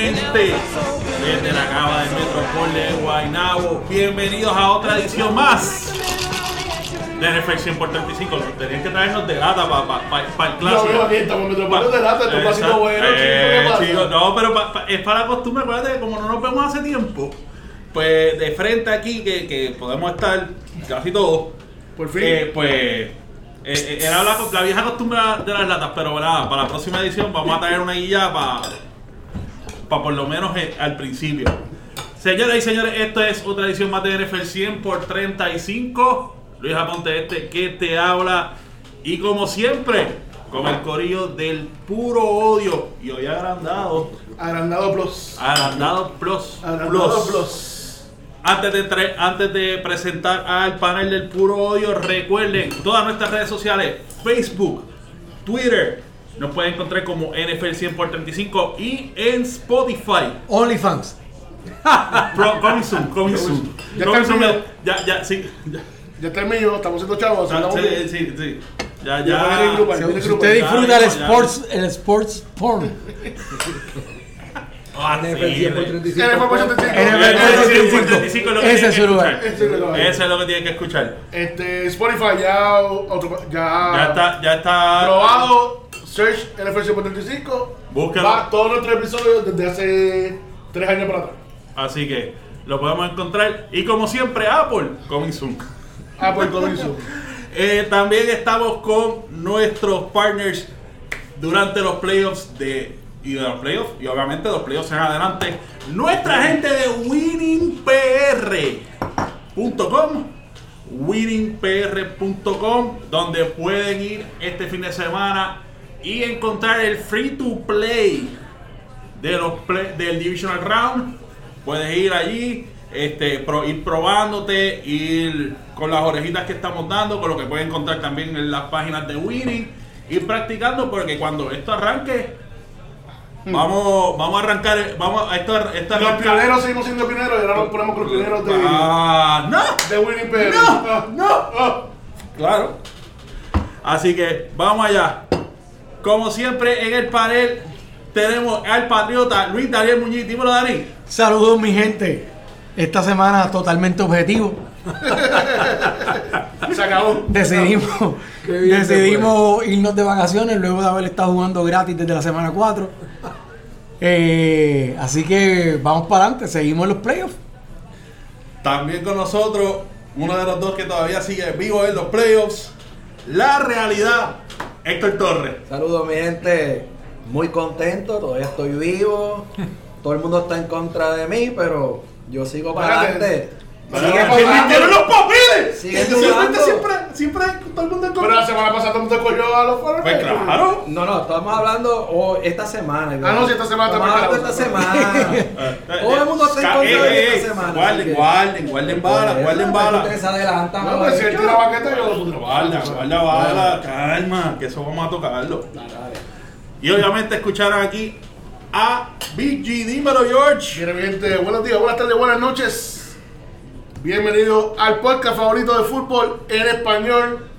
directamente desde la cava del Metropol de Guaynabo. Bienvenidos a otra edición más de 100 por 35. Tenían que traernos de lata para el clásico. No, estamos de lata, esto clásico bueno, Eh, chico, no, pero pa- pa- es para la costumbre, acuérdate que como no nos vemos hace tiempo, pues de frente aquí que, que podemos estar casi todos. Por fin. Eh, pues eh, eh, era la, la vieja costumbre de las latas, pero nada, para la próxima edición vamos a traer una guía para por lo menos eh, al principio. Señoras y señores, esto es otra edición más de NFL 100 por 35. Luis Aponte este que te habla. Y como siempre, con el corillo del puro odio. Y hoy agrandado. Agrandado Plus. Agrandado Plus. Agrandado Plus. Plus. Antes de, antes de presentar al panel del puro odio, recuerden todas nuestras redes sociales, Facebook, Twitter, nos pueden encontrar como NFL 100 por 35 y en Spotify. OnlyFans. Pro, coming soon, coming soon. Ya Coming soon, ya, ya, sí. Ya, Ya está el mío, estamos siendo chavos. Ah, sí, bien. sí, sí. Ya, Ya grupo, Si grupo. usted disfruta el ya, sports, el sports porn. Ah, sí, NFL 100 por sí. 35. NFL por 35. NFL NFL 100 por 35. 35 es lo que Ese es que su lugar. escuchar. Ese es lo que- Eso es lo que tienen que escuchar. Este, Spotify ya, ya, Ya está, ya está. probado. Search NFL 135. Búscalo. Va todos nuestros episodios desde hace tres años para atrás. Así que lo podemos encontrar. Y como siempre, Apple, coming soon. Todo eso. Eh, también estamos con nuestros partners durante los playoffs de y de los playoffs y obviamente los playoffs en adelante. Nuestra gente de winningpr.com winningpr.com donde pueden ir este fin de semana y encontrar el free to play de los play- del Divisional Round. Puedes ir allí, este, pro- ir probándote, ir con las orejitas que estamos dando, con lo que puedes encontrar también en las páginas de Winning, ir practicando porque cuando esto arranque, vamos, vamos a arrancar, vamos a esto, esto Los arranca- pioneros seguimos siendo pioneros y ahora nos ponemos con los pioneros de, Ah, no, de Winnipeg. No, Ah, no. ah. Claro. Así que vamos allá. Como siempre en el panel tenemos al patriota Luis Daniel Muñiz. Dímelo, Dani. Saludos mi gente. Esta semana totalmente objetivo. Se acabó. Decidimos, decidimos irnos de vacaciones luego de haber estado jugando gratis desde la semana 4. Eh, así que vamos para adelante, seguimos en los playoffs. También con nosotros, uno de los dos que todavía sigue vivo en los playoffs. La realidad, Héctor Torres. Saludos mi gente, muy contento, todavía estoy vivo. Todo el mundo está en contra de mí, pero yo sigo para adelante. Pero Sigue ¿qué jugando. ¡Vendieron los papeles! Sigue Siempre, jugando. siempre, siempre, todo el mundo Pero la semana pasada todo el mundo cogió a los Pues Falcons. claro. No, no, estamos hablando oh, esta semana. Ah, no, sí, esta semana Estamos hablando esta semana. Todo el mundo está en contra eh, de eh, esta semana. Guarden, que- guarden, guarden bala, Pues, guarden pues, bala. Ustedes se adelantan. No, pues si él tira baqueta, yo lo Guarda, guarda bala, calma, que eso vamos a tocarlo. Y obviamente escucharon aquí a BG, dímelo George. Gente, buenos días, buenas tardes, buenas noches. Bienvenido al podcast favorito de fútbol en español.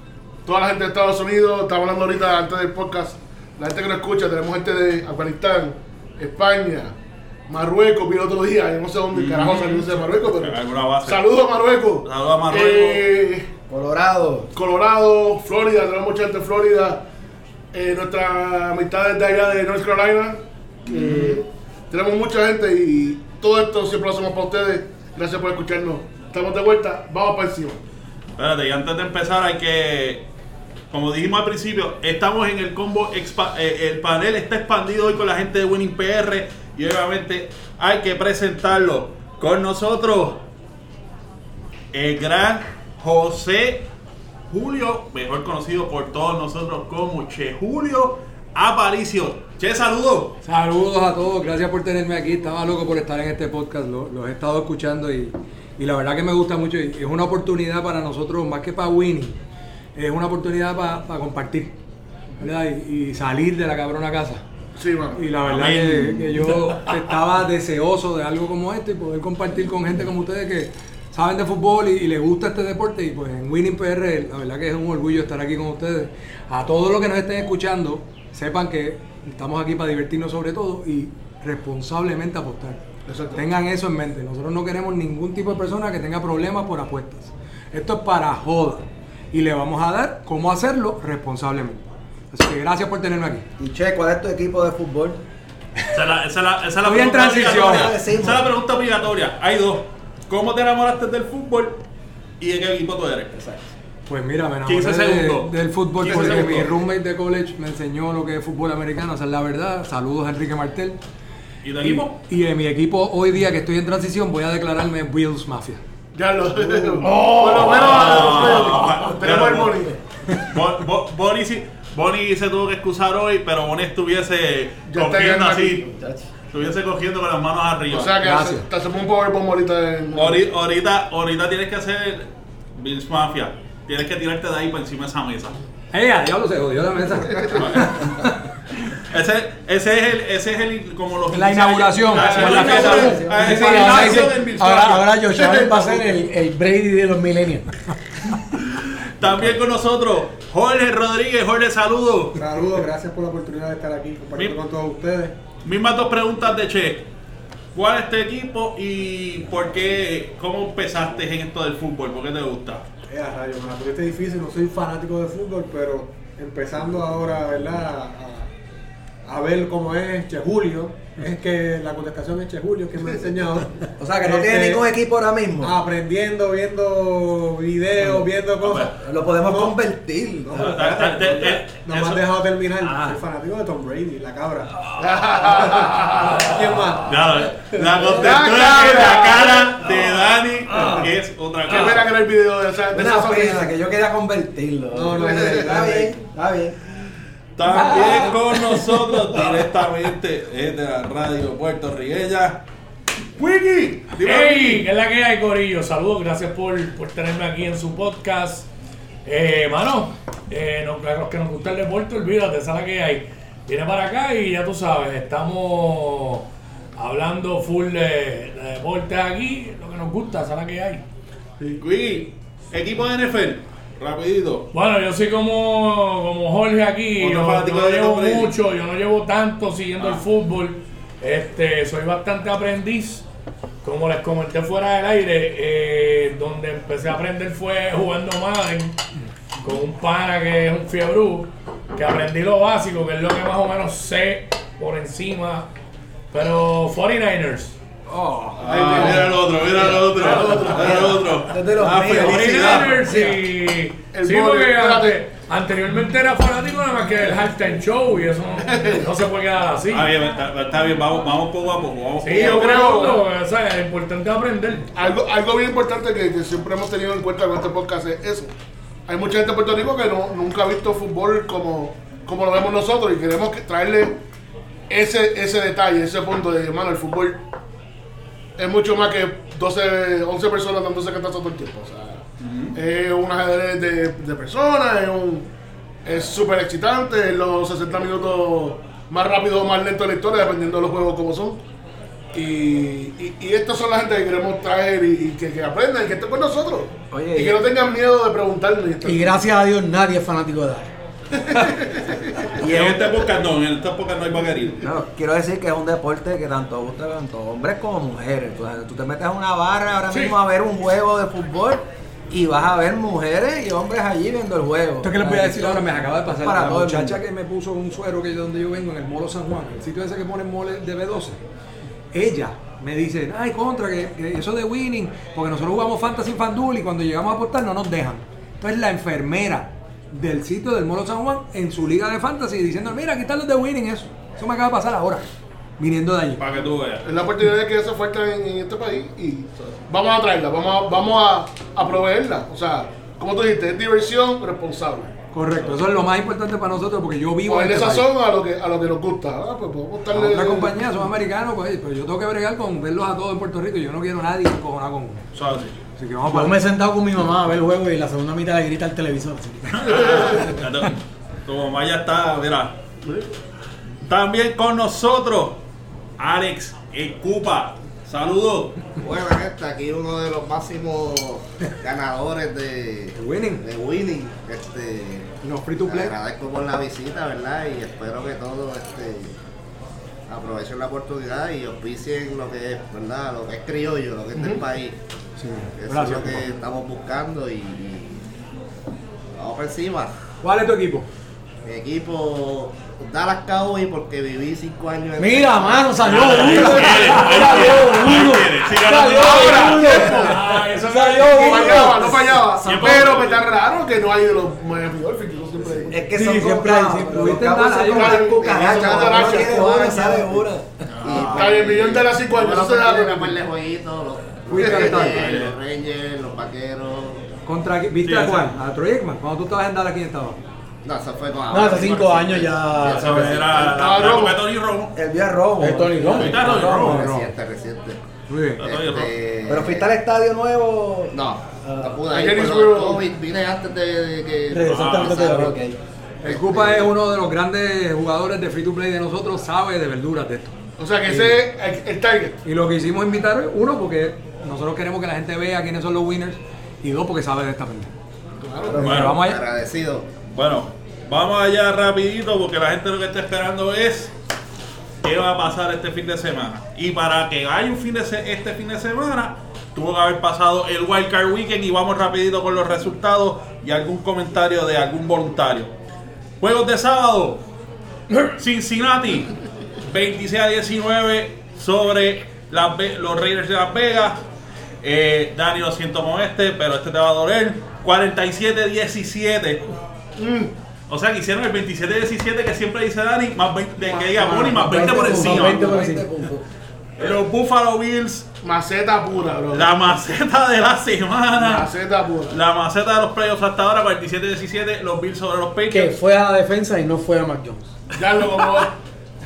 Toda la gente de Estados Unidos, estaba hablando ahorita antes del podcast. La gente que nos escucha, tenemos gente de Afganistán, España, Marruecos, vi el otro día, yo no sé dónde carajo salió ese de Marruecos, pero. Saludos a Marruecos. Saludos a Marruecos. Eh, Colorado. Colorado, Florida, tenemos mucha gente en Florida. Eh, nuestra amistad es de allá de North Carolina. que Tenemos mucha gente y todo esto siempre lo hacemos para ustedes. Gracias por escucharnos. Estamos de vuelta, vamos para encima. Espérate, y antes de empezar hay que, como dijimos al principio, estamos en el combo, eh, el panel está expandido hoy con la gente de Winning PR y obviamente hay que presentarlo con nosotros, el gran José Julio, mejor conocido por todos nosotros como Che Julio Aparicio. Che, saludos. Saludos a todos, gracias por tenerme aquí. Estaba loco por estar en este podcast, lo- los he estado escuchando y, y la verdad que me gusta mucho. es una oportunidad para nosotros, más que para Winnie, es una oportunidad para compartir ¿verdad? Y, y salir de la cabrona casa. Sí, mano. Y la verdad que, que yo estaba deseoso de algo como esto y poder compartir con gente como ustedes que saben de fútbol y, y les gusta este deporte. Y pues en Winning PR, la verdad que es un orgullo estar aquí con ustedes. A todos los que nos estén escuchando, sepan que estamos aquí para divertirnos sobre todo y responsablemente apostar. Exacto. Tengan eso en mente. Nosotros no queremos ningún tipo de persona que tenga problemas por apuestas. Esto es para joda. Y le vamos a dar cómo hacerlo responsablemente. Así que gracias por tenerme aquí. Y che, ¿cuál es tu equipo de fútbol? Esa es la, esa es la, esa es la Estoy en pregunta transición. Esa es la pregunta obligatoria. Hay dos. ¿Cómo te enamoraste del fútbol y de qué equipo tú eres? Pues mira, me 15 enamoré de- del fútbol 15 porque segundos. mi roommate de college me enseñó lo que es fútbol americano, esa es la verdad. Saludos a Enrique Martel. ¿Y tu equipo? Y de mi equipo hoy día que estoy en transición voy a declararme Bills Mafia. Ya lo. Oh. Por lo menos tenemos el Boni. Bo- Bo- Bonnie, sí- Bonnie se tuvo que excusar hoy, pero Bonnie estuviese Ya está cogiendo así. Estuviese cogiendo con las manos arriba. O sea que Gracias. hace- te hacemos un powerbomb ahorita en. Ahori- ahorita, ahorita tienes que hacer Bills Mafia. Tienes que tirarte de ahí por encima de esa mesa. ¡Eh, a diablo se jodió la mesa! Ese, ese es el, ese es el, como los La inauguración. Ah, es La la. Ah, es la Ahora, inauguración ahora, Josh Allen va a ser el, el Brady de los millennials. También con nosotros, Jorge Rodríguez. Jorge, saludos. Saludos, gracias por la oportunidad de estar aquí compartiendo con todos ustedes. Mismas dos preguntas de Che. ¿Cuál es tu equipo y por qué, cómo empezaste en esto del fútbol? ¿Por qué te gusta? Eh, rayos, me la tuviste difícil, no soy fanático de fútbol, pero empezando ahora, ¿verdad? A, a ver cómo es Che Julio, es que la contestación es Che Julio, que me ha enseñado. O sea, que no tiene Este, ningún equipo ahora mismo. Aprendiendo, viendo videos, viendo cosas. Lo podemos No, convertir. No, Ah, ah, eh, no me eso- has dejado terminar. Ah. Soy fanático de Tom Brady, la cabra. ¿Quién más? La La contestura en la cara. cara de Dani es otra Qué pena que cosa. era el video de esa. De esa Una pena sonrisa. que yo quería convertirlo. No, no, no, está no, bien, está bien. También con nosotros directamente desde la radio puertorriqueña. Wiki, ¡Hey! ¿Qué es la que hay, Corillo? Saludos, gracias por, por tenerme aquí en su podcast. Eh, mano, eh, no- a los que nos gusta el deporte, olvídate, esa es la que hay. Viene para acá y ya tú sabes, estamos hablando full de, de deporte aquí, lo que nos gusta, esa es la que hay. Wiki, equipo de NFL, rapidito. Bueno, yo soy como, como Jorge aquí, yo, no llevo mucho, yo no llevo tanto siguiendo Ah. el fútbol. Este, soy bastante aprendiz. Como les comenté fuera del aire, eh, donde empecé a aprender fue jugando Madden con un pana que es un fiebrú, que aprendí lo básico, que es lo que más o menos sé por encima. Pero 49ers. Ah, mira el otro, mira el otro, mira el otro. Es de los Ah, míos. felicidad. 49ers y... El sí, porque espérate. ante- anteriormente era fanático nada más que del halftime show y eso no, no se puede quedar así. Está bien, está, está bien, vamos, vamos poco a poco. Vamos Sí, yo creo, o sea, es importante aprender. Algo, algo bien importante que, que siempre hemos tenido en cuenta con este podcast es eso. Hay mucha gente en Puerto Rico que no, nunca ha visto fútbol como, como lo vemos nosotros y queremos que- traerle ese, ese detalle, ese punto de, hermano, el fútbol es mucho más que 12, 11 personas dándose catazos todo el tiempo. O sea, es un ajedrez de, de personas, es un es súper excitante, es los 60 minutos más rápido o más lento de la historia, dependiendo de los juegos como son. Y, y, y estas son la gente que queremos traer y, y que, que aprendan y que estén con nosotros. Oye, y que no tengan miedo de preguntarnos. y gracias a Dios nadie es fanático de Ari. Y en este podcast no, en este podcast no hay vaquería. No, quiero decir que es un deporte que tanto gusta tanto hombres como mujeres. Tú, tú te metes a una barra ahora Sí. mismo a ver un juego de fútbol y vas a ver mujeres y hombres allí viendo el juego. Esto que les voy a decir ahora me acaba de pasar. Para la muchacha que me puso un suero que de donde yo vengo en el Molo San Juan, el sitio ese que ponen mole de B12. Ella me dice, ay, contra, que, que eso de winning, porque nosotros jugamos Fantasy Fandul y cuando llegamos a apostar no nos dejan. Entonces la enfermera del sitio del Molo San Juan en su liga de fantasy diciendo, mira, aquí están los de winning, eso. Eso me acaba de pasar ahora, viniendo de allí. Para que tú veas. Es la oportunidad que hace falta en, en este país y vamos a traerla, vamos a, vamos a, a proveerla. O sea, como tú dijiste, es diversión responsable. Correcto, eso es lo más importante para nosotros porque yo vivo en este país. sazón a lo que a lo que nos gusta. Ah, pues podemos A darle otra compañía son americanos, pues, pero yo tengo que bregar con verlos a todos en Puerto Rico y yo no quiero a nadie encojonado con uno. Así que vamos Yo para me he sentado con mi mamá a ver el juego y la segunda mitad le grita al televisor. así que- Tu mamá ya está, mira. También con nosotros, Alex Ecupa. Saludos. Bueno, gente, aquí uno de los máximos ganadores de, The Winning. de Winning. Este, Los free to play. agradezco por la visita, ¿verdad? Y espero que todo este, aprovechen la oportunidad y auspicien lo que es, ¿verdad? Lo que es criollo, lo que es del país. Eso gracias, es lo que estamos buscando y, y vamos por encima. ¿Cuál es tu equipo? Mi equipo Dallas Cowboys porque viví cinco años en Mira, mano, salió ahí Salió. Siga Salió Salió fallaba, no fallaba. Pero me está raro que no hay de los Miami Dolphins, que yo siempre digo. Es que son siempre hay, siempre los hay. Cowboys son como Hay- las cucarachas, hay- cuando hay- uno tiene hay- una, hay- sale una. Está bien, millón de las cinco años, se da. los, Fuiste al los. Rangers, los Vaqueros. ¿Contra, ¿Viste Sí, a cuál? ¿A Troy Aikman? Cuando tú estabas en Dallas, ¿quién estaba? No, eso fue con No, hace cinco años ya. Esa era la Estaba la Romo. Tony Romo. El día robo. Es Tony Romo. Ahorita Tony Romo. Reciente, reciente. Muy bien. Tony Romo. Este, Pero fuiste al estadio nuevo. No, no pude Ayer ir COVID, vine antes de, de que... Regresaste Ah, antes de Ah, la- Ok. El Cupa es uno de los grandes jugadores de free to play de nosotros, sabe de verduras de esto. O sea, que ese es el- el target. Y lo que hicimos invitar uno, porque nosotros queremos que la gente vea quiénes son los winners, y dos, porque sabe de esta pendeja. Pero Bueno, vamos allá. Agradecido. Bueno, vamos allá rapidito porque la gente lo que está esperando es qué va a pasar este fin de semana. Y para que haya un fin de se- este fin de semana, tuvo que haber pasado el Wild Card Weekend y vamos rapidito con los resultados y algún comentario de algún voluntario. Juegos de sábado. Cincinnati 26 a 19 sobre las los Raiders de Las Vegas. Eh, Dani, lo siento con este, pero este te va a doler. 47-17. O sea que hicieron el 27-17 que siempre dice Dani, más 20, de que diga Bonnie, más 20 por encima. 20 por encima. Los Buffalo Bills, Maceta pura, bro. la maceta de la semana. Maceta pura. La maceta de los playoffs hasta ahora, 47-17. Los Bills sobre los Que Patriots. fue a la defensa y no fue a Mac Jones. Ya lo como.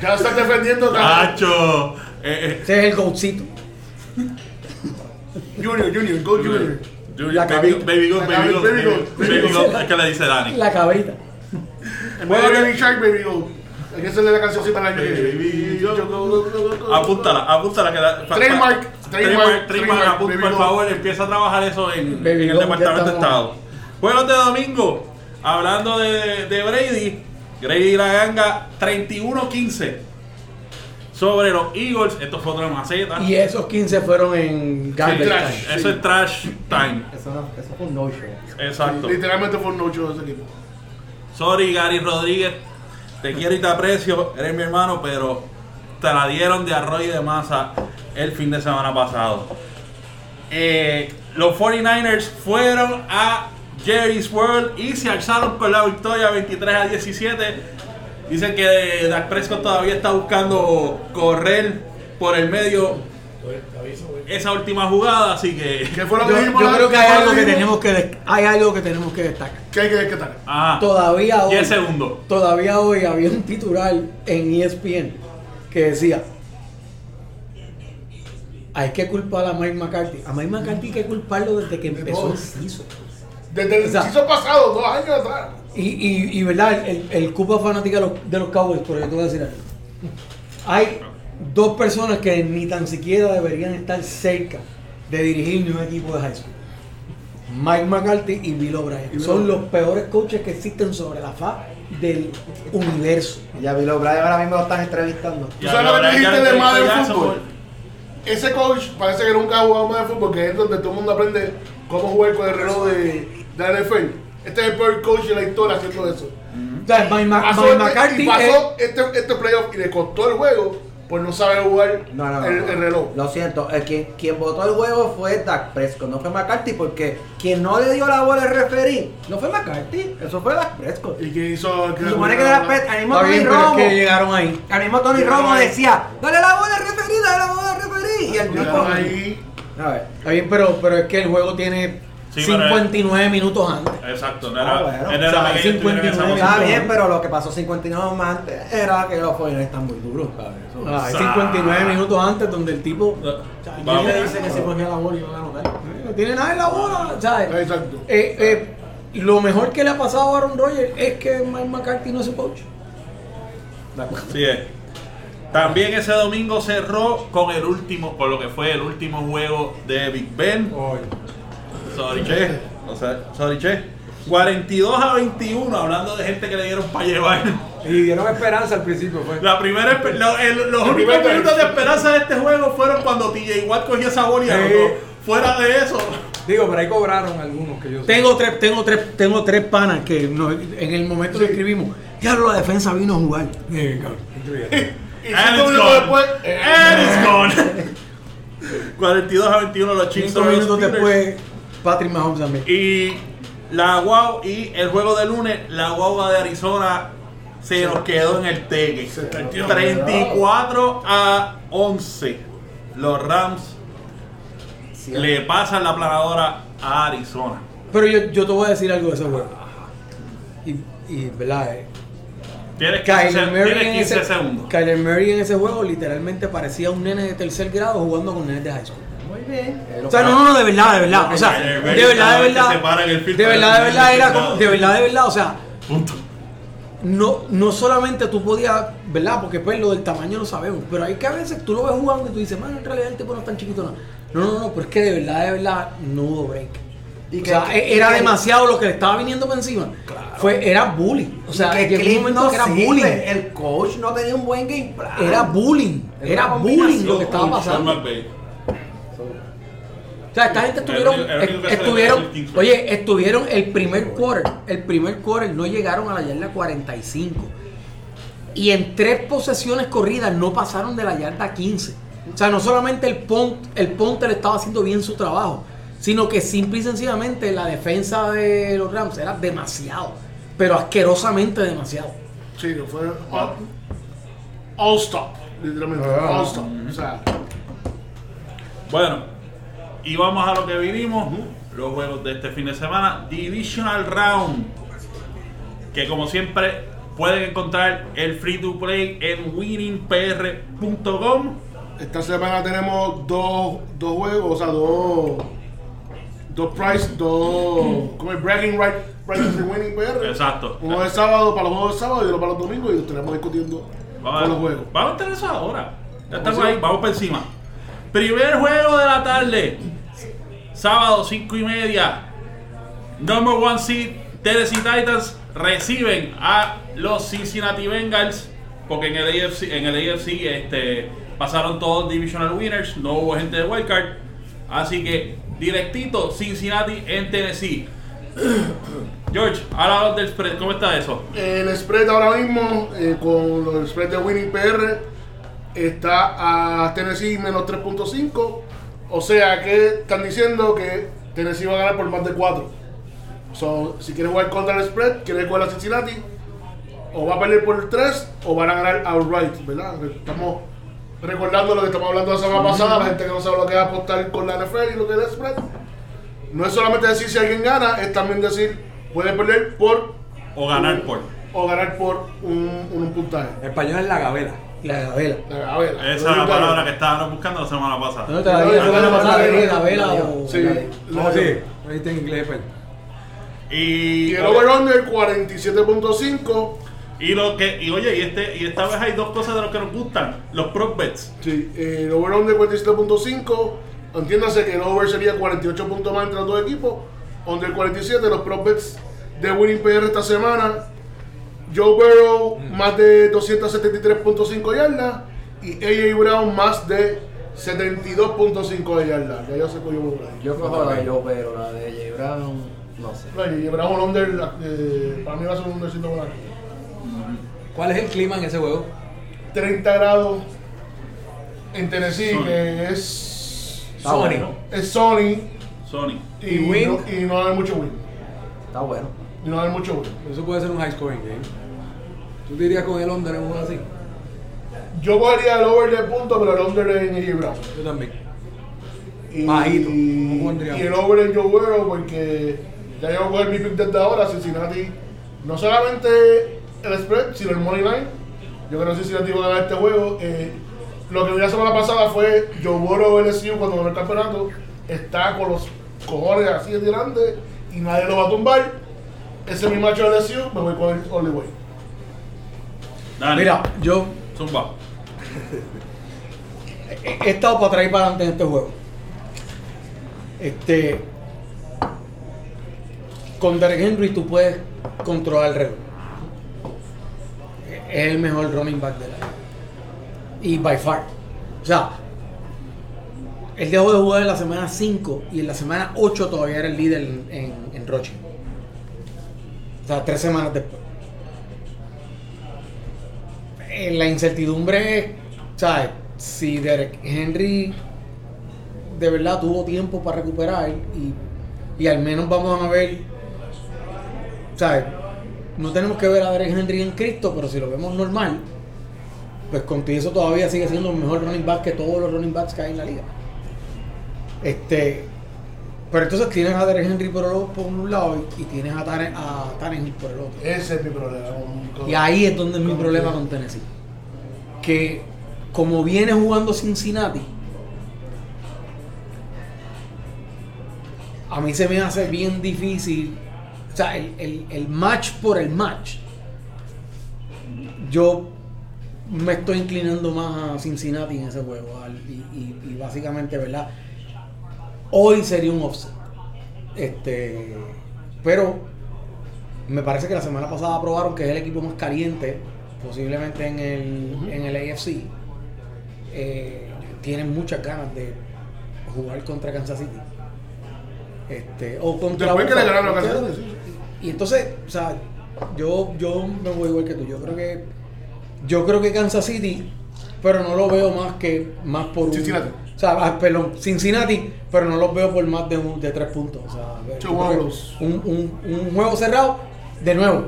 Ya lo estás defendiendo. cabrón. Nacho. Eh, Ese es el goatcito. Junior, Junior, go Junior. Junior, La baby, cabita. baby La baby cabita, Goat, baby Goat, baby. Goat, es que le dice Dani. La vez de Baby Shark, Baby Go. Hay que hacerle la cancioncita al año que viene. Go, go, go, go, go. Apúntala, apúntala. Que la, Trademark, trademark, por favor, empieza a trabajar eso en, el Departamento de. Estado. Juegos de domingo, hablando de, de Brady, Brady y la ganga 31-15 sobre los Eagles. Esto fue otra maceta. Y esos 15 fueron en Garbage trash. Time. Eso es trash time. Eso, no, eso fue un no show. Exacto. Literalmente fue un no show de ese equipo. Sorry, Gary Rodríguez. Te quiero y te aprecio. Eres mi hermano, pero te la dieron de arroz y de masa el fin de semana pasado. Eh, los 49ers fueron a Jerry's World y se alzaron con la victoria 23 a 17. Dicen que Dak Prescott todavía está buscando correr por el medio esa última jugada, así que. ¿Qué fue lo que Yo, dijimos? yo la- creo que hay algo que tenemos que hay algo que tenemos que destacar. ¿Qué hay que rescatar? Ajá. Todavía hoy, 10 segundos. todavía hoy había un titular en ESPN que decía hay que culpar a Mike McCarthy. A Mike McCarthy hay que culparlo desde que empezó el season. Desde el O sea- season pasado, dos años atrás. Y, y, y verdad, el, el Cupa fanática de los, de los Cowboys, pero yo te voy a decir algo. Hay dos personas que ni tan siquiera deberían estar cerca de dirigir ni un equipo de high school. Mike McCarthy y Bill O'Brien. Son los peores coaches que existen sobre la faz del universo. Ya Bill O'Brien ahora mismo lo están entrevistando. ¿Tú sabes lo que dijiste de Madden Fútbol? Ese coach parece que nunca ha jugado Madden Fútbol, que es donde todo el mundo aprende cómo jugar con el reloj de, de la NFL. Este es el peor coach de la historia haciendo eso. O sea, Mike, Pasó Mike este- McCarthy y pasó este, este playoff y le costó el juego por no saber jugar No, no, no, el, no. el reloj. Lo siento, el quien, quien votó el juego fue Dak Prescott, no fue McCarthy, porque quien no le dio la bola al referí no fue McCarthy, eso fue Dak Prescott. Y que hizo. Se supone que Dak Prescott, al mismo Está Tony bien, pero es Romo, que llegaron ahí. al mismo Tony Llegaron Romo ahí. decía, dale la bola al referí, dale la bola al referí. Y el tipo, ahí. a ver, Está bien, pero, pero es que el juego tiene Sí, pero- 59 minutos antes. Exacto, no Ah, era, bueno. él era O sea, tuvieran 59 esa minutos. está bien, pero lo que pasó 59 más antes era que los jóvenes están muy duros, Ah, hay Sa- 59 minutos antes donde el tipo. ¿Quién le dice que si ponía la bola iban a anotar? no tiene nada en la bola, ¿sabes? Exacto. Eh, eh, lo mejor que le ha pasado a Aaron Rodgers es que Mike McCarthy no es su coach. Así es. También ese domingo cerró con el último, con lo que fue el último juego de Big Ben. Sorry, che. O sea, sorry, che. 42 a 21, hablando de gente que le dieron para llevar. Y dieron esperanza al principio, pues. La primera, espe- lo- el- los únicos primer minutos de esperanza de este juego fueron cuando TJ Watt cogía esa bola y Sí. anotó. Fuera de eso, Digo, pero ahí cobraron algunos que yo sé. Tengo tres, tengo tres, tengo tres panas que no- en el momento que escribimos, diablo, la defensa vino a jugar. Sí, cabrón, increíble. Y cinco minutos gone. después, eh, And it's gone. 42 a 21 los Chiefs minutos después, Patrick Mahomes también. Y la guau y el juego de lunes, la guagua de Arizona se nos quedó en el teque. 34 a 11. Los Rams le pasan la planadora a Arizona. Pero yo, yo te voy a decir algo de ese juego. Y, y ¿verdad? Eh, Tienes 15, Kyler, Murray tienes en 15 ese, segundos. Kyler Murray en ese juego literalmente parecía un nene de tercer grado jugando con nenes de high school. Muy bien. O sea, no, no, no, de verdad, de verdad. O sea, de verdad, de que verdad. De verdad, de verdad, era de como, de verdad, de verdad. O sea, Punto. no, no solamente tú podías, ¿verdad? Porque pues lo del tamaño lo sabemos, pero hay que a veces tú lo ves jugando y tú dices, man, en realidad el tipo no es tan chiquito. No, no, no, no pero es que de verdad, de verdad, no hubo break. Y o que- sea, y era que- demasiado lo que le estaba viniendo por encima. Fue, era bullying. O sea, que llegó un momento no que era sirve. bullying. El coach no tenía un buen game plan. Era bullying. Era Era bullying lo que estaba pasando. Sea, esta gente estuvieron, El el estuvieron, oye, estuvieron el primer quarter, el primer quarter no llegaron a la yarda 45. Y en tres posesiones corridas no pasaron de la yarda 15. O sea, no solamente el punt, el punter estaba haciendo bien su trabajo, sino que simple y sencillamente la defensa de los Rams era demasiado, pero asquerosamente demasiado. Sí, no fue all, all stop, literalmente. Ah. All stop. O sea, Bueno, y vamos a lo que vinimos. Los juegos de este fin de semana. Divisional Round. Que como siempre pueden encontrar el free to play en winningpr.com. esta semana tenemos dos, dos juegos, o sea, dos, dos price, dos, como el bragging right, prices de winning PR. Exacto. Uno de sábado para los juegos de sábado y otro para los domingos y los tenemos discutiendo Vamos con los juegos. vamos a entrar eso ahora. Ya estamos ahí, vamos por encima. Primer juego de la tarde. Sábado, 5 y media. Number one seed, Tennessee Titans reciben a los Cincinnati Bengals. Porque en el AFC, en el AFC este, pasaron todos divisional winners. No hubo gente de wildcard. Así que directito Cincinnati en Tennessee. George, háblanos del spread. ¿Cómo está eso? El spread ahora mismo, eh, con los spread de Winning PR, está a Tennessee menos 3.5. O sea que están diciendo que Tennessee va a ganar por más de 4. So, si quieres jugar contra el spread, quieres jugar a Cincinnati, o va a perder por 3 o van a ganar outright, ¿verdad? Estamos recordando lo que estamos hablando la semana pasada, la gente que no sabe lo que es apostar con la NFL y lo que es el spread. No es solamente decir si alguien gana, es también decir puede perder por O ganar por. o ganar por un, un puntaje. En español es la gavela. La gavela. La gavela. Esa es la palabra que estábamos buscando la semana pasada. No te la dije la semana pasada, dije gavela o... Sí. ¿Cómo sí? Lo dijiste en inglés, pues. Y, Y el over-under 47.5. y lo que y oye y este y esta vez hay dos cosas de lo que nos gustan los prop bets Sí, el over-under 47.5. Entiéndase que el over sería 48 puntos más entre los dos equipos. Under 47, los prop bets de Winning PR esta semana. Joe Burrow más de 273.5 yardas. Y AJ Brown más de 72.5 de yardas. Ya yo sé que yo voy ahí. Yo cojo la de yo, pero la de J. Brown, no sé. No, AJ Brown un under, eh, para mí va a ser un undercito ahí. ¿Cuál es el clima en ese juego? 30 grados en Tennessee, Sony. que es, Está bueno. es Sony Sony y, ¿Y wind? no, y no va a haber mucho wind. Está bueno. Y no va a haber mucho wind. Eso puede ser un high scoring game. ¿Tú dirías con el under en un juego así? Yo cogería el over de punto, pero el under en AJ Brown. Yo también. Y, Bajito, y, el over en Joe Burrow, porque ya yo voy a coger mi pick desde ahora. Cincinnati, no solamente el spread, sino el money line. Yo creo que Cincinnati va a ganar este juego. Eh, lo que vi la semana pasada fue Joe Burrow LSU cuando ganó el campeonato. Está con los cojones así de tirante y nadie lo va a tumbar. Ese es mi macho de LSU, me voy con el Way. Mira, yo zumba he he estado para y para adelante en este juego. Este. con Derek Henry tú puedes controlar el reloj. Es el mejor running back de la liga. Y by far. O sea, él dejó de jugar en la semana 5 y en la semana 8 todavía era el líder en, en, en rushing. O sea, tres semanas después. Eh, La incertidumbre es, ¿sabes? Si Derek Henry de verdad tuvo tiempo para recuperar y, y al menos vamos a ver, ¿sabes? No tenemos que ver a Derek Henry en Cristo, pero si lo vemos normal, pues contigo eso todavía sigue siendo el mejor running back que todos los running backs que hay en la liga. Este, pero entonces tienes a Derek Henry por, el- por un lado y, y tienes a, Tane, a Tannehill por el otro. Ese es mi problema. con- Y ahí es donde es mi problema con Tennessee. Que como viene jugando Cincinnati, a mí se me hace bien difícil. O sea, el, el- el match por el match. Yo me estoy inclinando más a Cincinnati en ese juego. al- y, y- y básicamente, ¿verdad? Hoy sería un offset. Este, pero me parece que la semana pasada aprobaron que es el equipo más caliente, posiblemente en el, en el AFC. Eh, tienen muchas ganas de jugar contra Kansas City. Este, o contra Después que le Buffalo. ganaron a Kansas City, Y entonces, o sea, yo, yo me voy igual que tú. Yo creo que yo creo que Kansas City, pero no lo veo más que más por un-. O sea, ah, perdón, Cincinnati, pero no los veo por más de, un- de tres puntos. O sea, un, un- un juego cerrado, de nuevo.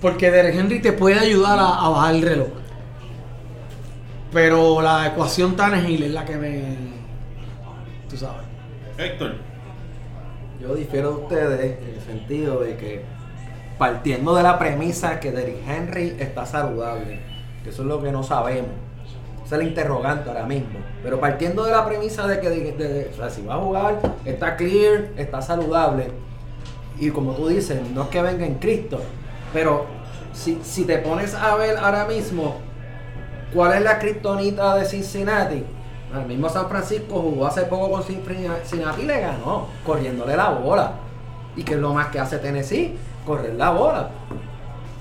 Porque Derek Henry te puede ayudar a, a bajar el reloj. Pero la ecuación Tannehill es la que me. Tú sabes. Héctor. Yo difiero de ustedes en el sentido de que partiendo de la premisa que Derrick Henry está saludable, que eso es lo que no sabemos, esa interrogante ahora mismo, pero partiendo de la premisa de que si va a jugar, está clear, está saludable, y como tú dices, no es que venga en Cristo, pero si, si te pones a ver ahora mismo cuál es la kriptonita de Cincinnati, el mismo San Francisco jugó hace poco con Cincinnati y le ganó, corriéndole la bola. ¿Y qué es lo más que hace Tennessee? Correr la bola.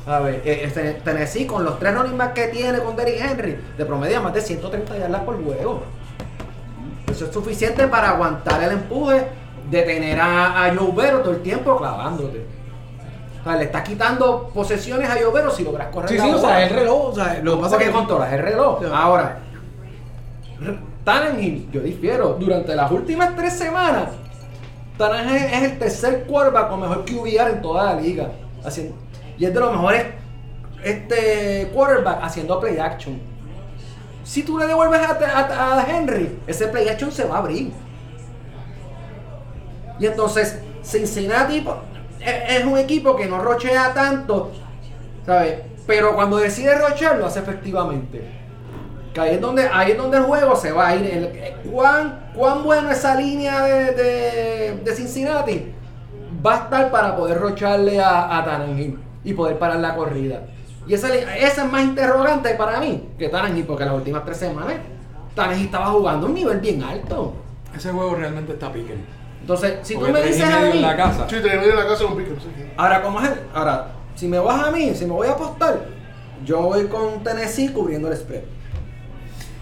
A ver, eh, este, Tennessee con los tres running backs que tiene con Derrick Henry, de promedio más de 130 yardas por juego. Eso es suficiente para aguantar el empuje de tener a, a Joe Burrow todo el tiempo clavándote. O sea, le estás quitando posesiones a Joe si logras correr Sí, la sí, o bola. sea, el reloj. O sea, lo que pasa es que controlas el reloj. Sí. Ahora, Tannehill, yo difiero, durante las últimas tres semanas, Tannehill es el tercer quarterback con mejor QBR en toda la liga. Haciendo- y es de los mejores este, quarterback haciendo play action. Si tú le devuelves a, a- Henry, ese play action se va a abrir. Y entonces, Cincinnati po- es, un equipo que no rochea tanto, ¿sabes? Pero cuando decide rochear, lo hace efectivamente. Que ahí es donde, ahí es donde el juego se va a ir. Eh, ¿cuán, ¿Cuán buena esa línea de, de, de Cincinnati va a estar para poder rocharle a, a Tannehill y poder parar la corrida? Y esa, esa es más interrogante para mí que Tannehill, porque las últimas tres semanas Tannehill estaba jugando a un nivel bien alto. Ese juego realmente está pique. Entonces, si tú me tres y dices a medio mí, en la casa. Sí, te en la casa. Sí, sí. Ahora, ¿cómo es? el- Ahora, si me vas a mí, si me voy a apostar, yo voy con Tennessee cubriendo el spread.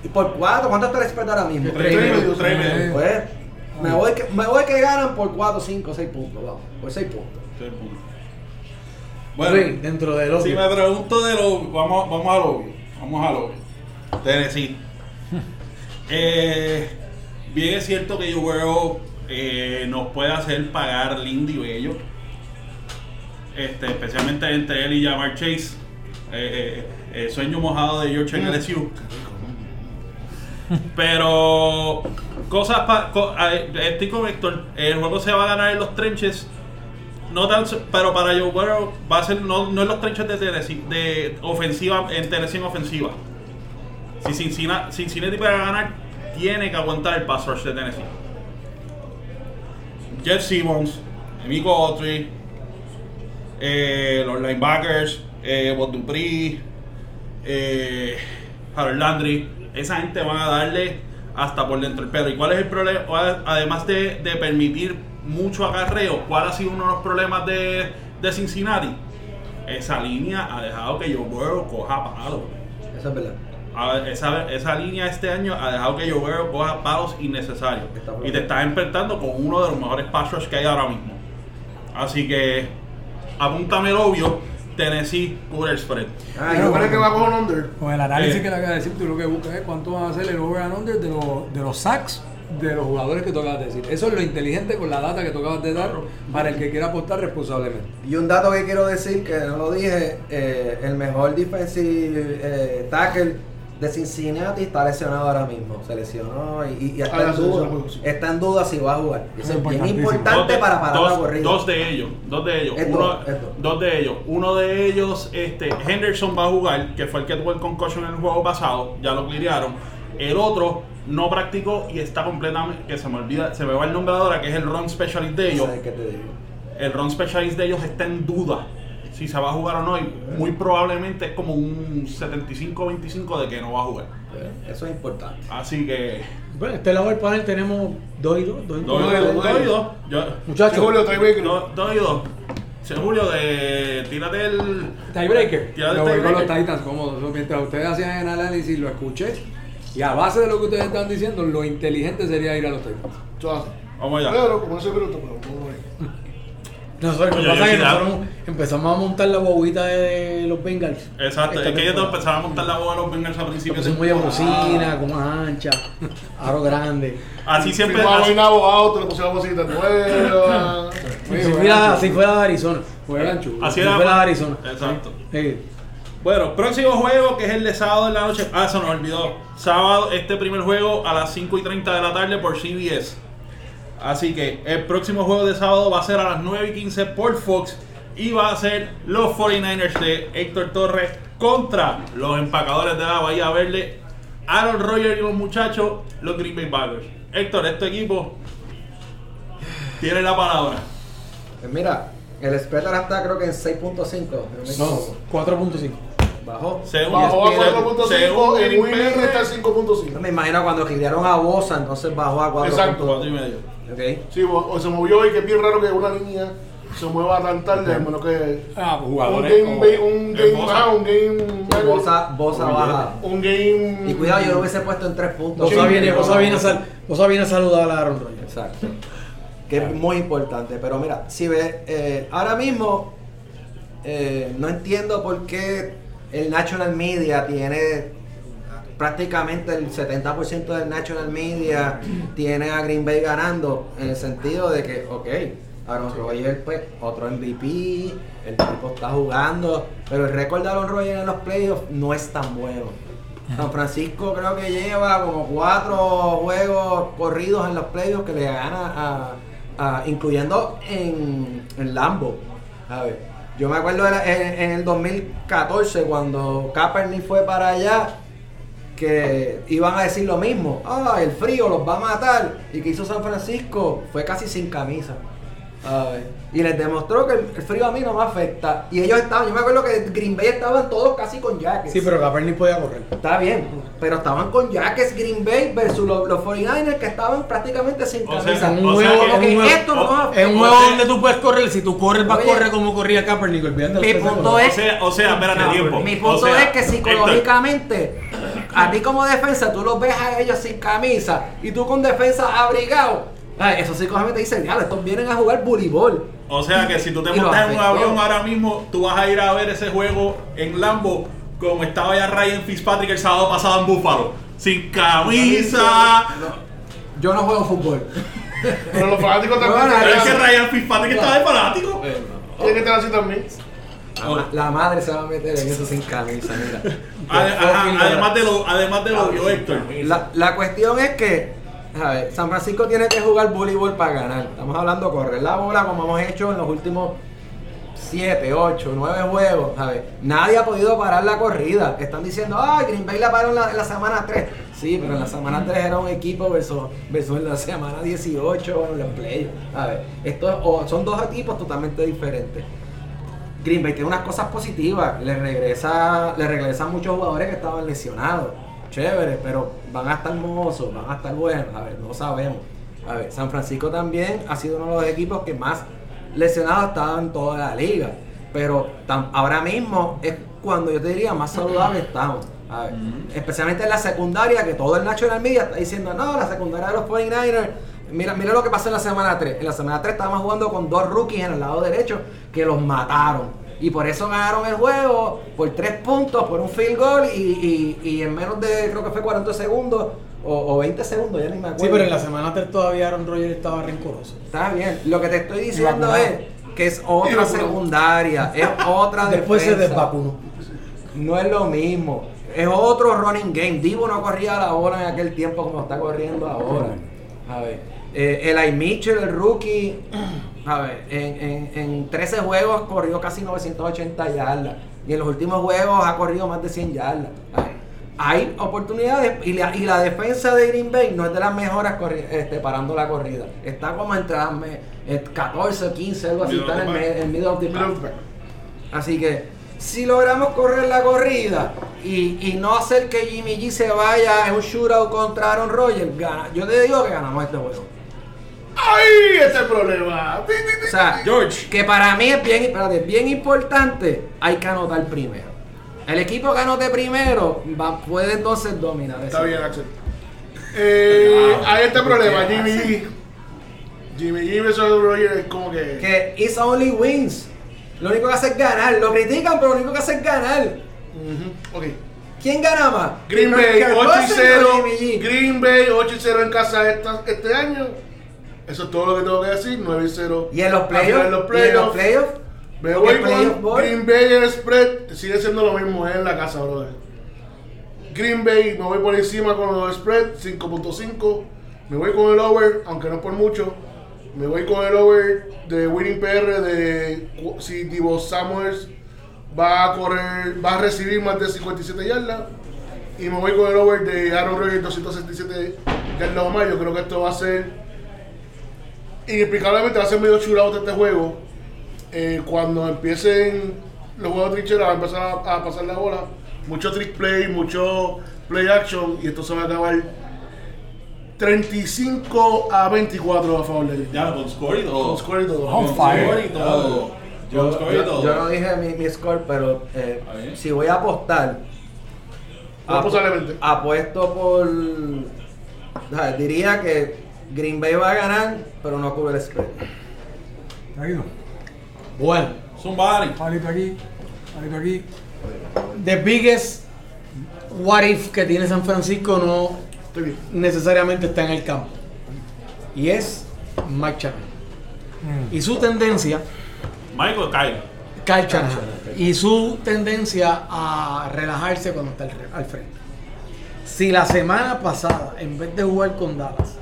¿Y por cuatro? ¿Cuánto está el spread ahora mismo? Tres y medio, tres y medio. Pues, me voy, que, me voy que ganan por 4, 5, 6 puntos, vamos. Por 6 puntos. Tres puntos. Bueno, dentro de los. si me pregunto de lo vamos, vamos al obvio. Vamos al obvio. Tennessee. Eh, bien es cierto que Joe Burrow eh, nos puede hacer pagar lindo y bello. Este, especialmente entre él y Jamar Chase. Eh, eh, el sueño mojado de George en LSU. Pero cosas pa- co- estoy con Héctor. El juego se va a ganar en los trenches. No tan, pero para Joe Burrow va a ser no, no en los trenches de Tennessee, de ofensiva, en Tennessee en ofensiva. Si Cincinnati, Cincinnati para ganar, tiene que aguantar el pass rush de Tennessee. Jeff Simmons, Emiko Autry, eh, los linebackers, eh, Bob eh, Harold Landry, esa gente van a darle hasta por dentro el perro. ¿Y cuál es el problema? Además de, de permitir mucho acarreo. ¿Cuál ha sido uno de los problemas de, de Cincinnati? Esa línea ha dejado que Joe Burrow coja palos. Eso es verdad. A ver, esa, esa línea este año ha dejado que Joe Burrow coja palos innecesarios. Y te estás enfrentando con uno de los mejores pass rush que hay ahora mismo. Así que apúntame el obvio, Tennessee cubre el spread. Ah, yo- creo que va con un under. Con el análisis Sí. que le acabas de decir, tú lo que buscas es cuánto van a ser el over and under de, los de los sacks de los jugadores que de decir. Eso es lo inteligente con la data que tú acabas de dar para el que quiera apostar responsablemente. Y un dato que quiero decir, que no lo dije, eh, el mejor defensive eh, tackle de Cincinnati está lesionado ahora mismo. Se lesionó y, y está, en duda, está en si va a jugar. Eso es bien importante de- para parar dos, la corrida. dos de ellos, dos de ellos, uno, dos, de ellos, uno de ellos, este, Henderson va a jugar, que fue el que tuvo el concussion en el juego pasado, ya lo clearearon. El otro no practicó y está completamente, que se me olvida, se me va el nombre ahora, que es el run specialist de ellos. ¿Sabes qué te digo? El run specialist de ellos está en duda si se va a jugar o no y muy probablemente es como un 75-25 de que no va a jugar. Eh, Eso es importante. Así que Bueno, este lado del panel tenemos dos y dos. Dos y dos dos. y dos, dos y dos. Yo- Muchachos, Julio, dos- dos y dos. Sí, Julio, de, tírate el. Tiebreaker. Tírate Lo el voy con los tiebreaker. Titans cómodos. Mientras ustedes hacían el análisis, lo escuché. Y a base de lo que ustedes están diciendo, lo inteligente sería ir a los Titans. Chao. Vamos allá. Pero, como ese minuto, pero vamos ahí. nosotros, lo Oye, que pasa es que nosotros empezamos a montar la bobita de los Bengals. Exacto, Esta es que ellos empezaron a montar la voz de los Bengals al Lo principio. de muy bocina, con más ancha, aro grande. Así siempre. A así- bailar abogado, le pusimos bolsita nueva. Si juegan fue la, chulo. así fue la de Arizona. Juegan chulo. Así Si era. fue la de Arizona. Exacto. Sí. Bueno, próximo juego que es el de sábado en la noche. Ah, se nos olvidó. Sábado, este primer juego a las 5 y 30 de la tarde por CBS. Así que el próximo juego de sábado va a ser a las 9 y 15 por Fox. Y va a ser los 49ers de Héctor Torres contra los empacadores de la Bahía Verde. Aaron Rodgers y los muchachos, los Green Bay Packers. Héctor, este equipo tiene la palabra. Pues mira, el spread ahora está creo que en 6.5. si no me No, equivoco. 4.5. Bajó. Según Bajó a según 4.5, en el Winner PR, está 5.5. Me imagino cuando giraron a Bosa, entonces bajó a 4. Exacto. cuatro y medio. Ok. Sí, o, o se movió y que es bien raro que una línea se mueva tan tarde, a menos que Ah, un jugadores. game, como- ba- un game, Bosa. ah, un game, Bosa, Bosa baja. un game. Y cuidado, yo lo hubiese puesto en 3 puntos. Bosa Sí, viene, Bosa viene, a sal, Bosa viene a saludar a Aaron Rodgers. Exacto. Que es muy importante. Pero mira, si ves, eh, ahora mismo eh, no entiendo por qué el National Media tiene prácticamente el 70% del National Media tiene a Green Bay ganando en el sentido de que, ok, Aaron Rodgers, pues, otro MVP, el tipo está jugando, pero el récord de Aaron Rodgers en los playoffs no es tan bueno. San Francisco creo que lleva como cuatro juegos corridos en los playoffs que le gana a, a- incluyendo en, en Lambo. A ver, yo me acuerdo en el 2014 cuando Kaepernick fue para allá que iban a decir lo mismo. Ah, el frío los va a matar. Y que hizo San Francisco fue casi sin camisa. A ver, Y les demostró que el, el frío a mí no me afecta. Y ellos estaban, yo me acuerdo que Green Bay estaban todos casi con jackets. Sí, pero Kaepernick podía correr. Está bien, pero estaban con jackets Green Bay versus los, los 49ers que estaban prácticamente sin O sea, camisa. O un juego, esto o- un donde tú puedes correr, si tú corres, vas a correr como corría Kaepernick. Olvídate Mi punto es- O sea, o sea, espérate, tiempo. Mi O punto sea, es que Héctor, psicológicamente, a ti como defensa, tú los ves a ellos sin camisa y tú con defensa abrigado. Ay, eso psicológicamente dicen, diablo, estos vienen a jugar voleibol. O sea que si tú te montas en un avión ahora mismo, tú vas a ir a ver ese juego en Lambo como estaba ya Ryan Fitzpatrick el sábado pasado en Buffalo. Sin camisa. Yo no juego fútbol. Pero los fanáticos también. Bueno, Pero es que Ryan Fitzpatrick estaba de fanático. que estar así también. La, ma- la madre se va a meter en eso sin camisa, mira. Ajá, además de lo, además de lo obvio, Héctor. La, la cuestión es que, San Francisco tiene que jugar voleibol para ganar. Estamos hablando correr la bola como hemos hecho en los últimos 7, 8, 9 juegos. Nadie ha podido parar la corrida. Están diciendo, ah, Green Bay la paró en la, semana 3. Sí, pero en la semana 3 era un equipo versus, versus en la semana 18 en los playoffs. A ver, esto es- o- son dos equipos totalmente diferentes. Green Bay tiene unas cosas positivas. Le regresa, le regresan muchos jugadores que estaban lesionados. Chévere, pero van a estar mozos, van a estar buenos. A ver, no sabemos. A ver, San Francisco también ha sido uno de los equipos que más lesionados estaban en toda la liga. Pero ahora mismo es cuando yo te diría más saludable estamos. A ver, Especialmente en la secundaria, que todo el National Media está diciendo, no, la secundaria de los 49ers. Mira, mira lo que pasó en la semana 3. En la semana 3 estábamos jugando con dos rookies en el lado derecho que los mataron. Y por eso ganaron el juego por 3 puntos, por un field goal y, y- y en menos de, creo que fue 40 segundos o, o 20 segundos, ya ni me acuerdo. Sí, pero en la semana 3 todavía Aaron Rodgers estaba rencoroso. Está bien. Lo que te estoy diciendo es que es otra secundaria, es otra Después se defensa. desvacunó. No es lo mismo. Es otro running game. Divo no corría la bola en aquel tiempo como está corriendo ahora. A ver. Eh, Eli Mitchell, el rookie, a ver, en, en, en 13 juegos corrió casi 980 yardas. Y en los últimos juegos ha corrido más de 100 yardas. Hay oportunidades y la, y la defensa de Green Bay no es de las mejores este, parando la corrida. Está como entre las me- eh, 14 15, algo así. Está en el, en middle of the pack. Así que si logramos correr la corrida y, y no hacer que Jimmy G se vaya en un shootout contra Aaron Rodgers, gana- yo te digo que ganamos este juego. ¡Ay! Ese es el problema. O sea, George. que para mí es bien, espérate, bien importante, hay que anotar primero. El equipo que anote primero va- puede entonces dominar. Está bien. Axel. Eh, Ah, hay este ¿por problema? Jimmy G. Jimmy G versus Rodgers es como que. Que it's only wins. Lo único que hace es ganar. Lo critican, pero lo único que hace es ganar. Ok. ¿Quién gana más? Green Bay 8 y Cousins o 0. Jimmy G? Green Bay 8 y 0 en casa esta- este año. Eso es todo lo que tengo que decir. 9 y 0. ¿Y en los playoffs? de los ¿Y en los playoffs. Me ¿Qué voy playoff con? Green Bay el spread. Sigue siendo lo mismo en la casa, brother. Green Bay, me voy por encima con los spread, 5.5. Me voy con el over, aunque no por mucho. Me voy con el over de Winning PR de si Divo Samuels va a correr, va a recibir más de 57 yardas. Y me voy con el over de Aaron Rodgers 267 yardas o más. Yo creo que esto va a ser inexplicablemente va a ser medio churado este juego. Eh, cuando empiecen los juegos de trinchera, va a empezar a, a pasar la bola. Mucho trick play, mucho play action. Y esto se va a acabar 35 a 24 a favor de ellos. Ya, con score y todo. Con score y todo. Con On fire. score y todo. Yo, no dije mi, mi score, pero eh, si voy a apostar, posiblemente. apuesto por. diría que Green Bay va a ganar, pero no cubre el spread. Tranquilo. Bueno, Somebody. Palito aquí, palito aquí. the biggest what if que tiene San Francisco no necesariamente está en el campo. Y es Mike Shanahan. Y su tendencia, Michael Kyle. Kyle Shanahan, y su tendencia a relajarse cuando está al frente. Si la semana pasada, en vez de jugar con Dallas,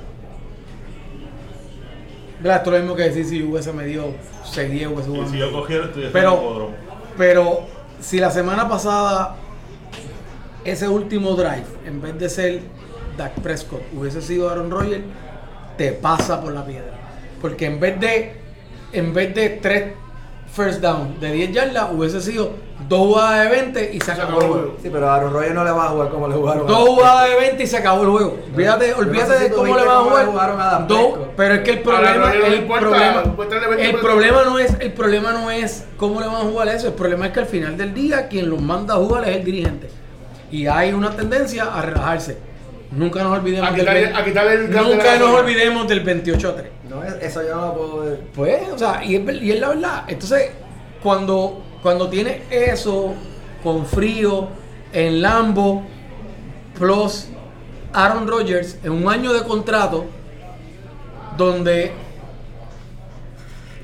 esto es lo mismo que decir si hubiese medido 6-10 hubiese Y jugado. si yo cogiera, estuviese en el Pero, pero si la semana pasada ese último drive, en vez de ser Dak Prescott, hubiese sido Aaron Rodgers, te pasa por la piedra. Porque en vez de en vez de tres first down de 10 yardas, hubiese sido dos jugadas de 20 y se acabó el juego. Sí, pero Aaron Rodgers no le va a jugar como le jugaron. a- Dos jugadas de 20 y se acabó el juego. Olvídate, no olvídate sé si de cómo le van a jugar. jugaron a Dos- pero es que el A problema, el importa, problema, puede tener 20 el problema no es, el problema no es cómo le van a jugar eso. El problema es que al final del día quien los manda a jugar es el dirigente. Y hay una tendencia a relajarse. Nunca nos olvidemos A del quitarle- ve- a quitarle el Nunca nos olvidemos del 28 a 3. No, eso yo no lo puedo ver. Pues, o sea, y es, y es la verdad. Entonces, cuando, cuando tiene eso con frío en Lambo, plus Aaron Rodgers en un año de contrato, donde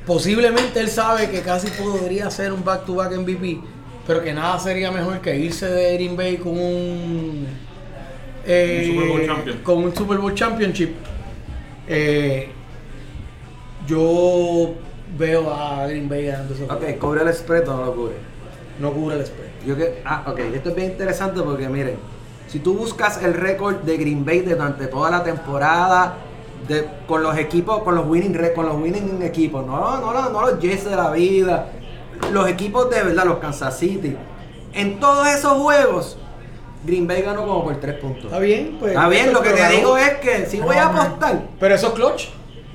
posiblemente él sabe que casi podría ser un back-to-back MVP, pero que nada sería mejor que irse de Green Bay con un, eh, Un Super Bowl champion. con un Super Bowl Championship. Eh, yo veo a Green Bay ganando juego. Ok, cubre el spread o no lo cubre. No cubre el spread. Yo que, ah, ok, esto es bien interesante porque miren, si tú buscas el récord de Green Bay durante toda la temporada, de, con los equipos, con los winning con los winning equipos, no, no, no, no los Jets de la vida, los equipos de verdad, los Kansas City, en todos esos juegos, Green Bay ganó como por 3 puntos. Está bien, pues. Está bien, lo que te digo es que si voy a apostar, Pero eso es clutch.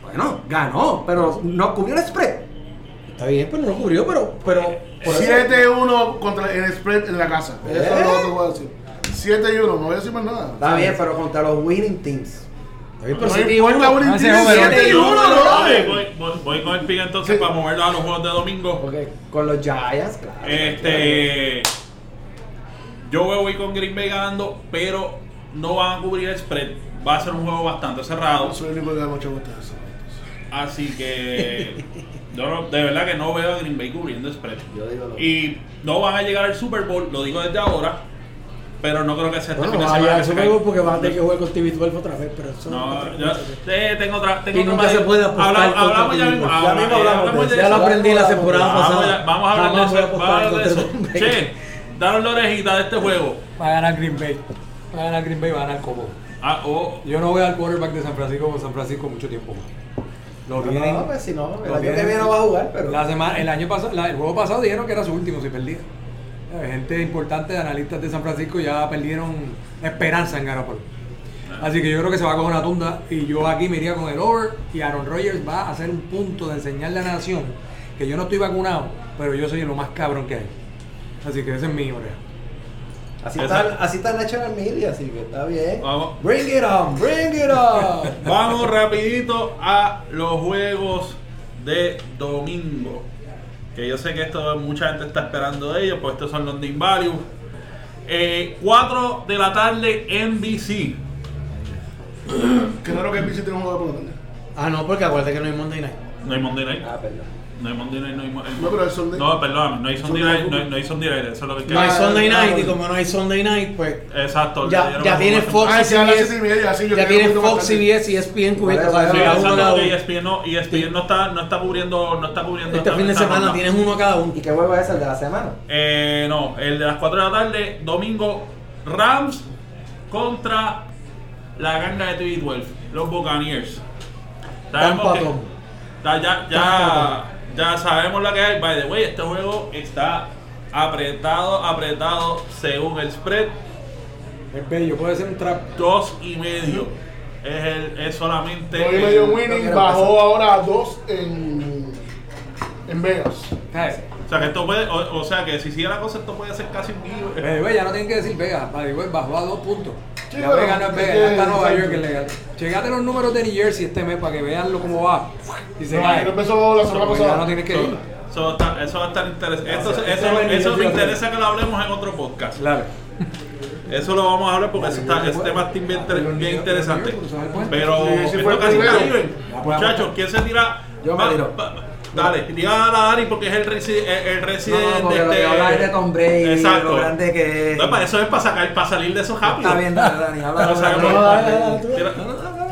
Bueno, ganó, pero no cubrió el spread. Está bien, pero no cubrió, pero. pero por eso- 7-1 contra el spread en la casa. Eso es lo que te voy a decir. 7 y 1, no voy a decir más nada. Está bien, pero contra los winning teams. Está bien, No pero siete y importa, uno. Willy, Ese tiene número. 7 y 1, Voy, no. voy, voy- voy con el pick entonces Sí. para moverlo a los juegos de domingo. Porque con los Giants, claro. Este. Yo voy con Green Bay ganando, pero no van a cubrir el spread. Va a ser un juego bastante cerrado. Soy el único que da mucho gusto eso. Así que. yo no- de verdad que no veo a Green Bay cubriendo spread. Yo Y no van a llegar al Super Bowl, lo digo desde ahora. Pero no creo que sea este Bueno, fin de semana. porque van a tener que jugar con TV12 otra vez, pero eso No, no. yo eh, tengo otra. Tengo Y otra nunca más- se puede apostar Habla- Hablamos ya TV12. mismo. Ya mismo hablamos. Ya lo aprendí la temporada pasada. vamos a hablar de eso. Vamos a hablar de eso. Che, danos la orejita de este juego. Va a ganar Green Bay. Va a ganar Green Bay, va a ganar Cobo. Ah, oh, Yo no voy al quarterback de San Francisco con San Francisco mucho tiempo más. Lo vienen. No, pues si no, el año que vienen- viene no va a jugar, pero. La semana, el año pasado, la- el juego pasado dijeron que era su último si perdía. Eh, Gente importante, analistas de San Francisco ya perdieron esperanza en Garoppolo. Así que yo creo que se va a coger una tunda y yo aquí me iría con el over y Aaron Rodgers va a hacer un punto de enseñarle a la nación que yo no estoy vacunado, pero yo soy lo más cabrón que hay. Así que ese es mi oreja. Así está, así está el National Media, así que está bien. Vamos. Bring it on, bring it on. Vamos rapidito a los juegos de domingo. Que yo sé que esto mucha gente está esperando de ellos, pues estos son los Value. Eh, 4 de la tarde NBC. Claro que PC tiene un juego de por la tarde. Ah, no, porque acuérdate que no hay Monday Night. No hay Monday Night. Ah, perdón. No hay Monday Night, no hay Monday No, pero el Sunday. No, hay Sunday Sunday Night, no hay, Football. no hay Sunday Night, eso es lo que No hay Sunday Night y como no hay Sunday Night, pues Exacto. ya, ya tiene. Fox Ah, y sí, a las CBS. siete y media, sí, yo Ya tiene Fox. CBS y ESPN cubierto. Vale, o sea, Sí, exacto. ESPN no, ESPN no está, no está cubriendo, no está cubriendo Este fin de semana ronda. tienes uno cada uno. ¿Y qué juego es el de la semana? Eh, no, el de las 4 de la tarde, domingo, Rams contra la ganga de TV12, los Buccaneers. Sabemos que- ya, ya, ya sabemos lo que hay. By the way, este juego está apretado, apretado según el spread. Es bello, puede ser un trap. Dos y medio. Es, el, es solamente. Dos y medio winning, bajó ahora a 2 en, en Vegas. O sea que esto puede, o, o sea que si sigue la cosa, esto puede ser casi un giveaway. Eh, güey, ya no tienen que decir Vega, way, bajó a dos puntos. Sí, ya Vega no es Vega, ya está Nueva exacto. York es legal. Checate los números de New Jersey este mes para que vean lo cómo va. Y se No, cae. ahí empezó la semana Pues ya no tienes que ir. Eso, está- eso va a estar interesante. Eso, Ese- eso, ese me interesa que lo hablemos en otro podcast. Claro. Eso lo vamos a hablar porque eso está, ese tema está bien, inter- bien interesante. Pero Sí, sí fue esto casi podemos- Muchachos, ¿quién se tira? Yo me Va- tiro. Dale, tira a Dani porque es el, resi- el, el No, residente no, porque lo de que habla es de Tom Brady, Exacto. lo grande que es. No, para eso es para sacar, para salir de eso rápido. Está bien, dale, Dani, habla No dale, dale,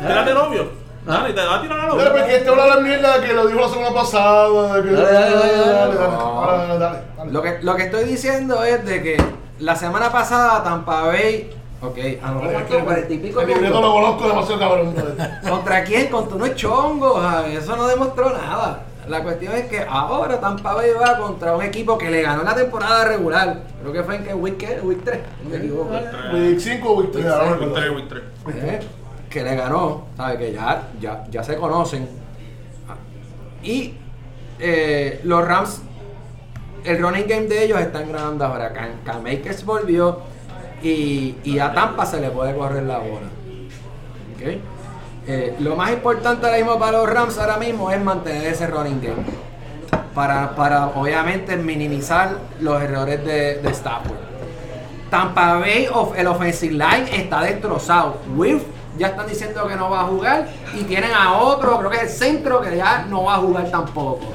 Tírate novio. Dale, te va a tirar a Dale, novio. porque este habla la mierda que lo dijo la semana pasada. de que- Dale, dale, dale, dale. dale. Dale, dale, dale. Lo que, lo que estoy diciendo es de que la semana pasada Tampa Bay. Ok, a lo mejor que cuarenta y pico El libreto lo conozco demasiado cabrón. ¿Contra quién? Contra unos chongos. ay, Eso no demostró nada. La cuestión es que ahora Tampa Bay va contra un equipo que le ganó la temporada regular. Creo que fue en que week, ¿qué? week 3. No me equivoco. Week 5 o Week 3. ahora no Week recuerdo. tres, week tres. Eh, que le ganó, ¿sabe? Que ya, ya, ya se conocen. Y eh, los Rams, el running game de ellos está en Granada ahora. Cam, Cam Akers volvió y, y a Tampa se le puede correr la bola. ¿Ok? Eh, lo más importante ahora mismo para los Rams ahora mismo es mantener ese running game. Para, para obviamente minimizar los errores de, de Stafford. Tampa Bay, of- el offensive line está destrozado. Wilf ya están diciendo que no va a jugar y tienen a otro, creo que es el centro, que ya no va a jugar tampoco.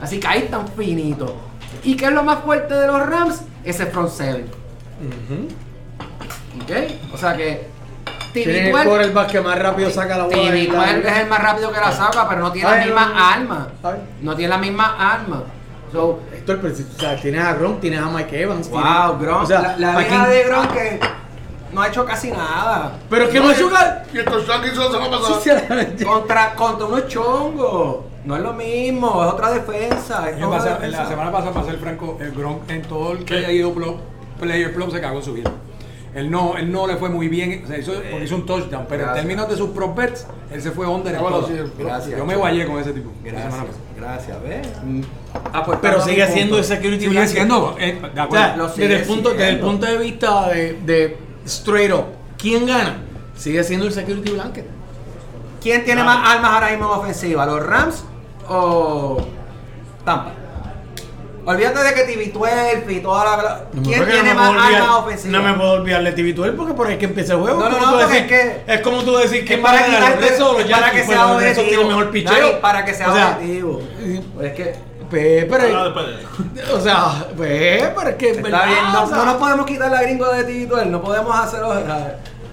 Así que ahí están finitos. ¿Y qué es lo más fuerte de los Rams? Ese front seven. ¿Ok? O sea que Tiene el Tibicuel quarterback que más rápido saca la bola. la- es el más rápido que la saca, pero no tiene Ay, las no, mismas no. armas. Ay. No tiene las mismas armas. So, Héctor, pero si- o sea, tienes a Gronk, tienes a Mike Evans. wow, tienes- Gronk. o sea, la la de Gronk que no ha hecho casi nada. Pero es que no es jugar. Y el touchdown que hizo la semana pasada. Sinceramente. Contra, contra unos chongos. No es lo mismo, es otra defensa. es Yo otra pasé- defensa. la semana pasada, para ser franco, el Gronk en todo el que ¿Qué? haya ido plop, player plop se cagó en su vida. Él no, él no le fue muy bien, o sea, hizo, porque hizo un touchdown, pero Gracias. en términos de sus prop bets, él se fue under Ah, Gracias. Yo me guayé con ese tipo. Gracias. pasada. Gracias, ¿ves? Ah, pues, Pero sigue siendo el punto. security Sigue blanket. siendo, eh, de O acuerdo. sea, Lo desde, el punto, desde el punto de vista de, de straight up, ¿quién gana? Sigue siendo el security blanket. ¿Quién tiene más armas ahora mismo en ofensiva? ¿Los Rams o Tampa? Olvídate de que TV12 y toda la. ¿Quién Porque tiene no me más puedo olvidar- armas ofensivas? No me puedo olvidar de TV12 porque por ahí es que empieza el juego. No, Es no, como no, tú porque decir- es que- Es como tú decir que para para ganar los o los para que pues sea objetivo. tienen mejor picheo. Dani, para que sea O sea, objetivo. Es que Pues, pero, o sea, pues, pero es que es está verdad, bien, no, o sea, no nos podemos quitar la gringo de TV12, no podemos hacerlo.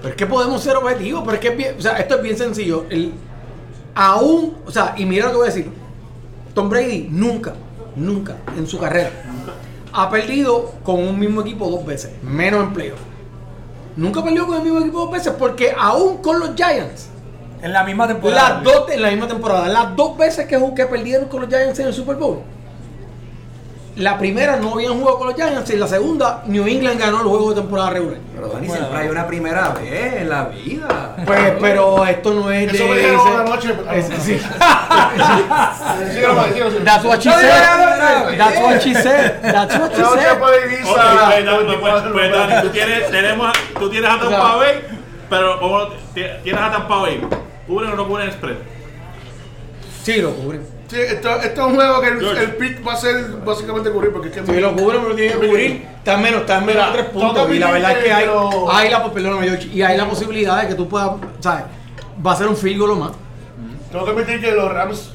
Pero es que podemos ser objetivos, pero es que es bien, o sea, esto es bien sencillo. El, aún, o sea, y mira lo que voy a decir. Tom Brady nunca, nunca en su carrera ha perdido con un mismo equipo dos veces, menos en playoff. Nunca perdió con el mismo equipo dos veces porque aún con los Giants, En la misma temporada. las dos en la misma temporada, las dos veces que, que perdieron con los Giants en el Super Bowl. La primera no habían jugado con los Giants y la segunda New England ganó el juego de temporada regular. Pero Dani, siempre hay una primera vez en la vida. Pues, pero esto no es Eso de me dijeron ese- una noche. es- sí. That's what she said. That's what she said. That's what she said. pues, Dani, pues, 24 pues, Dani, tú tienes, tenemos, a- tú tienes a Tampa Bay, pero tienes a Tampa Bay, ¿cubren o no cubren el spread? Sí, lo cubren. Sí, esto, esto es un juego que el, el pick va a ser básicamente cubrir porque es que Sí, lo cubren, pero tienen que cubrir. Está menos, está menos tres puntos. Y la verdad es que hay, lo- hay la, perdóname, George, y hay la posibilidad de que tú puedas, ¿sabes? Va a ser un field goal o más. tengo que admitir que los Rams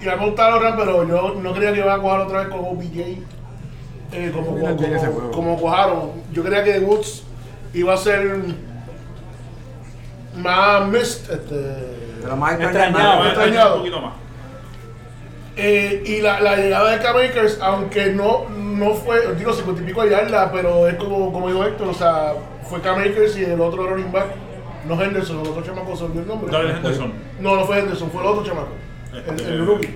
y me gustado los Rams, pero yo no creía que iban a cojar otra vez con OBJ eh, como, como, como, cojaron. Yo creía que Woods iba a ser más missed. Este, Pero más Extrañado. Extrañado. un poquito más. Eh, y la, la llegada de K-Makers, aunque no, no fue, digo, 50 y pico de yardas, pero es como, como dijo Héctor, o sea, fue K-Makers y el otro running back, no Henderson, el otro chamaco se olvidó el nombre. David Henderson. No, no fue Henderson, fue el otro chamaco, el, el rookie,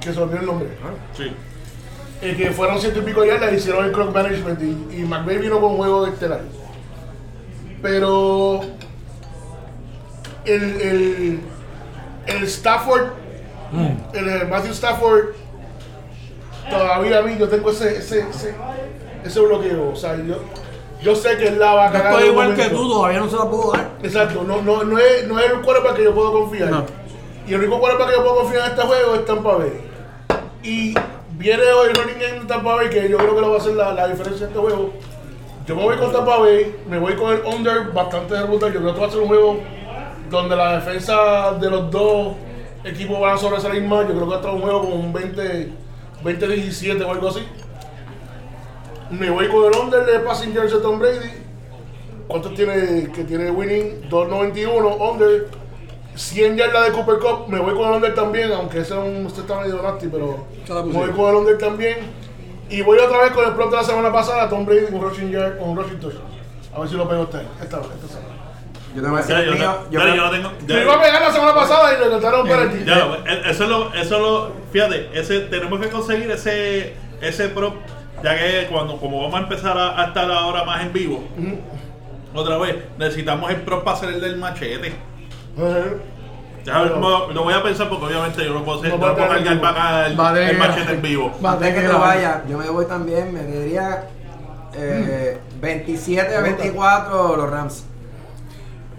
que se olvidó el nombre. Sí. Eh, que fueron ciento y pico de yardas hicieron el clock management y, y McVay vino con juego de estelar. Pero el, el, el Stafford, el, eh, Matthew Stafford, todavía a mí yo tengo ese, ese, ese, ese bloqueo. O sea, yo, yo sé que él la va a Yo estoy en igual que tú, todavía no se la puedo dar. Exacto, no, no, no, es, no es el quarterback que yo puedo confiar. No. Y el único quarterback que yo puedo confiar en este juego es Tampa Bay. Y viene hoy el running game de Tampa Bay, que yo creo que lo va a hacer la, la diferencia en este juego. Yo me voy con Tampa Bay, me voy con el under bastante de ruta. Yo creo que va a ser un juego donde la defensa de los dos equipos van a sobresalir más. Yo creo que va a estar un juego con un 20 20-17 o algo así. Me voy con el under de passing yards de Tom Brady. ¿Cuánto tiene que tiene winning? 2.91 under. 100 yardas de Cooper Cup. Me voy con el under también, aunque ese es un, este está medio nasty, pero me voy con el under también. Y voy otra vez con el plot de la semana pasada, Tom Brady con rushing yard, con rushing touchdown. A ver si lo pego esta, esta, esta semana. Yo te voy a decir Ya, el yo, mío. te- Yo ya, no tengo. ya- Me iba a pegar la semana pasada y le trataron un penalti. Ya, lo- e- eso es lo, eso es lo, fíjate, ese, tenemos que conseguir ese, ese prop, ya que cuando, como vamos a empezar a, a estar ahora más en vivo, otra vez, necesitamos el prop para hacer el del machete. Ya, Pero- lo, lo voy a pensar porque obviamente yo no puedo hacer, No no, puedo cargar para acá el, el que machete en vivo. Va a Antes tener que grabar. vayas, yo me voy también, me diría eh, 27 a 24 los Rams.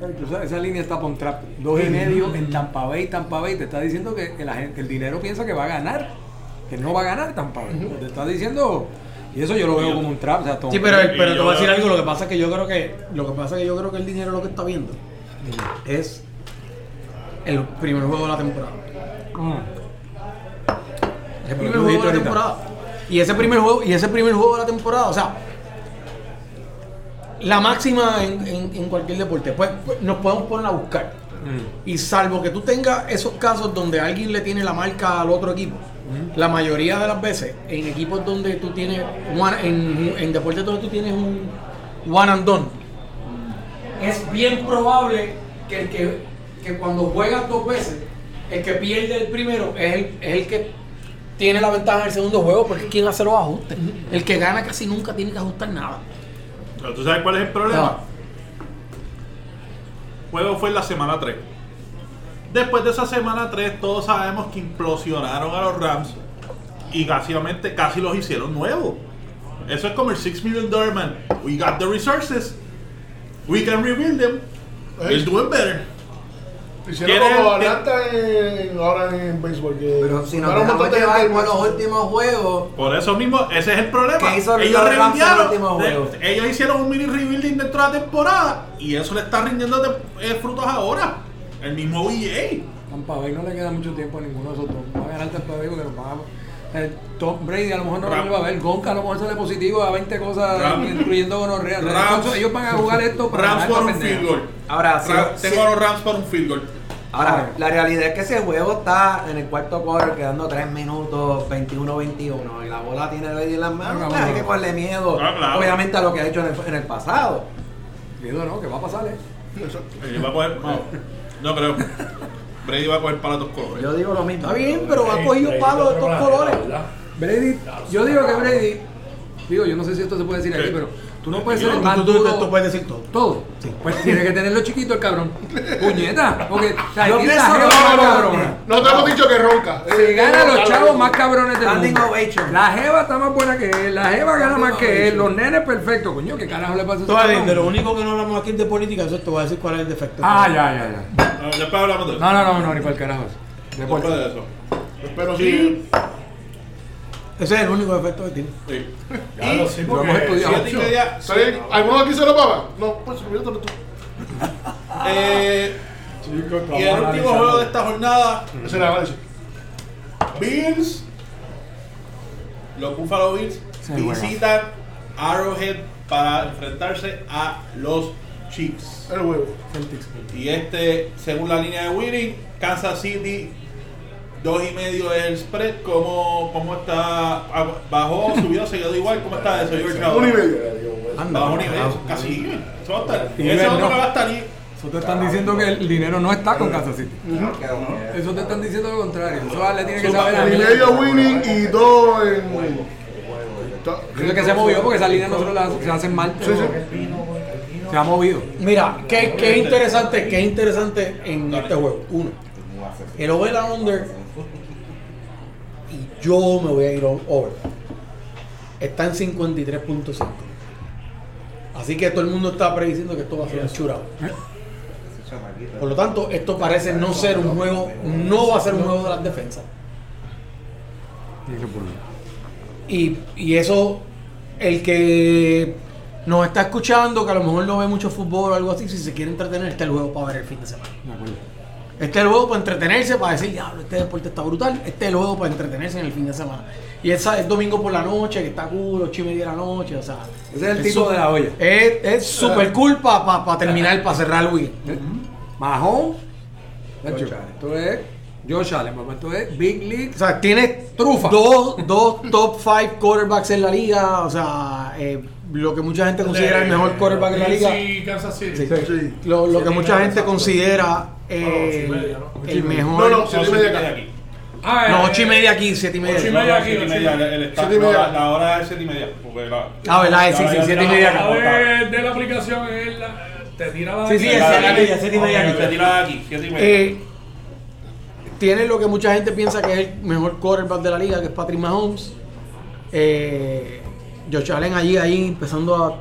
Incluso esa línea está por trap. Dos y medio en Tampa Bay. Tampa Bay te está diciendo que, que la gente, que el dinero piensa que va a ganar. Que no va a ganar Tampa Bay. Te está diciendo. Y eso yo lo veo como un trap. O sea, Sí, pero, pero te voy a decir algo, lo que pasa es que yo creo que lo que pasa es que yo creo que el dinero lo que está viendo es el primer juego de la temporada. Mm. El primer juego de la temporada. Y ese primer juego, y ese primer juego de la temporada, o sea, la máxima en, en- en cualquier deporte, pues, pues, nos podemos poner a buscar. Y salvo que tú tengas esos casos donde alguien le tiene la marca al otro equipo, la mayoría de las veces en equipos donde tú tienes, one- en, en deportes donde tú tienes un one and done, es bien probable que el que, que cuando juegas dos veces, el que pierde el primero es el, es el que tiene la ventaja en el segundo juego porque es quien hace los ajustes. El que gana casi nunca tiene que ajustar nada. Pero tú sabes cuál es el problema. Ah. juego fue en la semana 3. Después de esa semana 3, todos sabemos que implosionaron a los Rams y básicamente casi los hicieron nuevos. Eso es como el 6 million dollar man. We got the resources. We can rebuild them. We're doing better. Hicieron ¿Quién es como Atlanta en, ahora en béisbol. Que Pero si nos dejamos llevar por los últimos juegos, Por eso mismo, ese es el problema. ¿Qué hizo los ellos el juego? ellos hicieron un mini rebuilding dentro de la temporada y eso le está rindiendo de- eh, frutos ahora. El mismo VA. Tampa Bay no le queda mucho tiempo a ninguno de esos dos. Va a ganar Tampa Bay porque nos van a... eh, Tom Brady a lo mejor no Ram- lo va a ver. Gonca a lo mejor sale positivo a 20 cosas, Ram- incluyendo gonorrea. Rams- Entonces, ellos van a jugar esto para Rams ganar por un pendeja. field goal. ahora sí. Tengo a los Rams por un field goal. Ahora, la realidad es que ese juego está en el cuarto quarter quedando 3 minutos, 21-21, y la bola tiene Brady en las manos, Ah, pues, hay que ponerle miedo, Ah, claro. obviamente, a lo que ha hecho en el, en el pasado. Miedo no, que va a pasar, eh. Eh, va a coger- no, no creo. Brady va a coger para dos colores. Yo digo lo mismo. Está bien, pero ha cogido palos de planeta, colores. Brady, yo digo que Brady, digo, yo no sé si esto se puede decir aquí, pero tú no puedes ser el Tú, más tú, tú, duro. tú puedes decir todo. Todo. Pues tiene que tenerlo chiquito el cabrón. Puñeta. Porque no, no, no, cabrona. No te hemos dicho que ronca. Se Eh, gana ronca, los chavos más cabrones del mundo. La jeva está más buena que él. La jeva gana más que él. Los nenes perfectos. Coño, ¿qué carajo le pasa a ese de lo único que no hablamos aquí es de política, eso te voy a decir cuál es el defecto. Ah, ya, ya, ya. Ah, Después hablamos de eso. No, no, no, no, ni para el carajo. Después de eso. Pero sí. Ese es el único defecto que tiene. Sí. Sí, lo porque. ¿Sabes? ¿Alguno aquí se lo papa? No, pues olvídate tú. Eh, Chicos, y el último juego de esta jornada, Ese era análisis. Bills. Los Buffalo Bills Sí, visitan Arrowhead para enfrentarse a los Chiefs. El huevo. Y este, según la línea de Winning, Kansas City, dos y medio es el spread. ¿Cómo, cómo está? Ah, ¿Bajó, subió, se quedó igual? ¿Cómo está eso? George? Un y medio. Anda, Bajo nivel, casi. Eso va a estar. Nivel otro no. va a estar ahí. Eso te están diciendo que el dinero no está con Kansas City. Eso te están diciendo lo contrario. Eso le tiene que saber a Un y medio winning y dos en. Es que se movió porque esa línea nosotros la se hacen mal. Sí, sí. Se ha movido. Mira, qué, qué interesante, qué interesante en este juego. Uno, el over under, yo me voy a ir over. Está en 53.5. Así que todo el mundo está prediciendo que esto va a ser un shootout. Por lo tanto, esto parece no ser un juego, no va a ser un juego de las defensas. Y, y eso, el que nos está escuchando, que a lo mejor no ve mucho fútbol o algo así, si se quiere entretener, este es el juego para ver el fin de semana. Este es el juego para entretenerse, para decir, diablo, este deporte está brutal. Este es el juego para entretenerse en el fin de semana. Y esa es domingo por la noche, que está cool, ocho y media de la noche, o sea. Ese es el tipo de la olla. Es es súper cool para terminar, para cerrar el weekend. Mahón. Nacho, Esto es Josh Allen, papá. Esto es Big League. O sea, tienes Trufa. Dos, dos top five quarterbacks en la liga. O sea, eh, lo que mucha gente considera el mejor quarterback en la liga. Sí, Kansas City. Sí. Sí. Lo, lo que mucha gente considera eh, No, ocho y media, ¿no? el No, mejor. no, siete y media acá. aquí. Ah, No, eh, ocho y media aquí, siete y media. ocho y aquí. media. No, siete y media, no, la, hora es 7 y media. Ah, ¿verdad? Sí, sí, la- siete y la- media la- de, la aplicación es la, te tira la Sí, sí, la- es la- siete y la- media, siete y media Ok, aquí. te tira aquí, 7 y media. Eh, tiene lo que mucha gente piensa que es el mejor quarterback de la liga, que es Patrick Mahomes. Eh, Josh Allen allí, ahí empezando a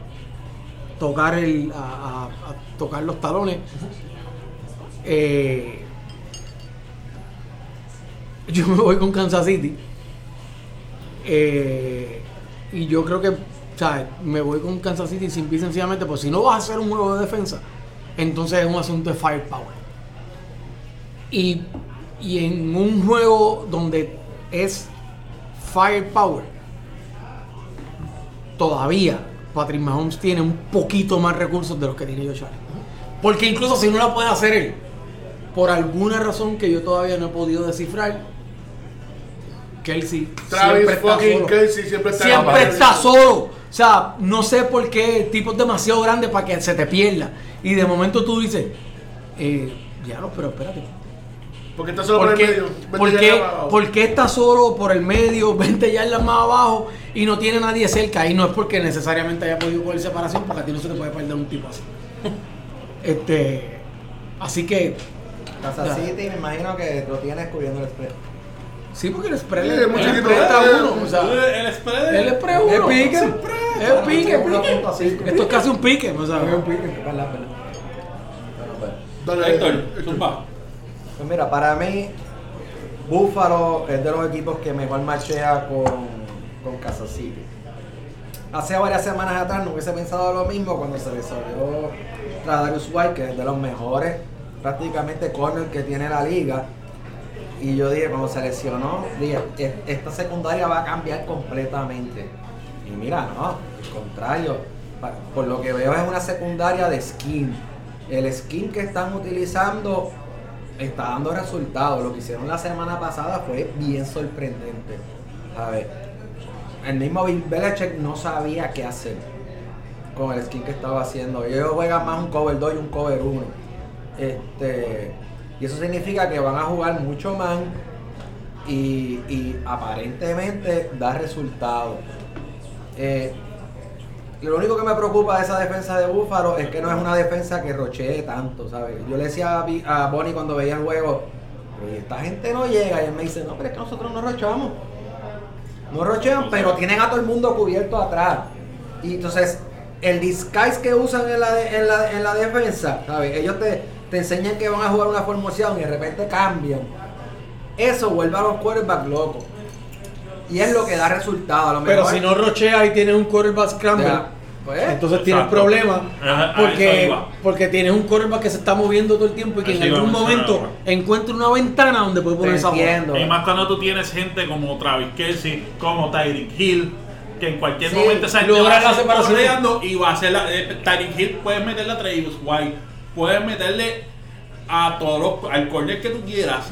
tocar el, a, a- a tocar los talones. Eh, yo me voy con Kansas City. Eh, y yo creo que, sea, me voy con Kansas City simple y sencillamente, pues si no vas a hacer un juego de defensa, entonces es un asunto de firepower. Y, y en un juego donde es firepower, todavía Patrick Mahomes tiene un poquito más recursos de los que tiene Josh Allen. Porque incluso si no la puede hacer él, por alguna razón que yo todavía no he podido descifrar, Kelsey Travis siempre está fucking solo. Kelsey siempre está Siempre está solo. O sea, no sé por qué el tipo es demasiado grande para que se te pierda. Y de momento tú dices, eh, ya no, pero espérate. Porque está solo por ¿Por el qué, medio. vete por ya qué- por qué está solo por el medio, 20 yardas más abajo y no tiene nadie cerca? Y no es porque necesariamente haya podido coger separación, porque a ti no se te puede perder un tipo así. este, así que, Kansas Ya. City me imagino que lo tienes cubriendo el spread. sí, porque el Sí, el es muy spread chiquito. está uno. O sea, el spread. el spread Es uno. pique. Es pique, pique. Esto es casi un pique. O sea, Es un pique. Verdad, verdad. Bueno, pues. Dale, Héctor. Pues mira, para mí, Buffalo es de los equipos que mejor machea con, con Kansas City. Hace varias semanas atrás no hubiese pensado lo mismo cuando se le salió Darius White, que es de los mejores prácticamente corner que tiene la liga. Y yo dije, cuando se lesionó, dije, "E- esta secundaria va a cambiar completamente. Y mira, no, al contrario. Por lo que veo es una secundaria de skin. El skin que están utilizando está dando resultados. Lo que hicieron la semana pasada fue bien sorprendente. A ver, el mismo Bill Belichick no sabía qué hacer con el skin que estaba haciendo. Ellos juegan más un cover 2 y un cover 1. Este, y eso significa que van a jugar mucho más y, aparentemente da resultados. Eh, lo único que me preocupa de esa defensa de Búfalo es que no es una defensa que rochee tanto, ¿sabes? Yo le decía a, Bonnie cuando veía el juego, pero ¿y esta gente no llega y él me dice, no, pero es que nosotros no rochamos. No rochean, pero tienen a todo el mundo cubierto atrás. Y entonces, el disguise que usan en la, en la, en la defensa, ¿sabes? Ellos te, te enseñan que van a jugar una formación y de repente cambian. Eso vuelve a los quarterbacks locos. Y es lo que da resultado. A lo pero mejor- si no rochea y tienes un quarterback scramble, Ya, pues, entonces tienes problemas porque, porque tienes un quarterback que se está moviendo todo el tiempo y que en algún momento ahora. encuentra una ventana donde puede poner esa. Y más cuando tú tienes gente como Travis Kelsey, como Tyreek Hill, que en cualquier Sí, momento gente logra la separación. y va a hacer la. eh, Tyreek Hill puedes meterle a Travis White, puedes meterle a todos los, al corner que tú quieras.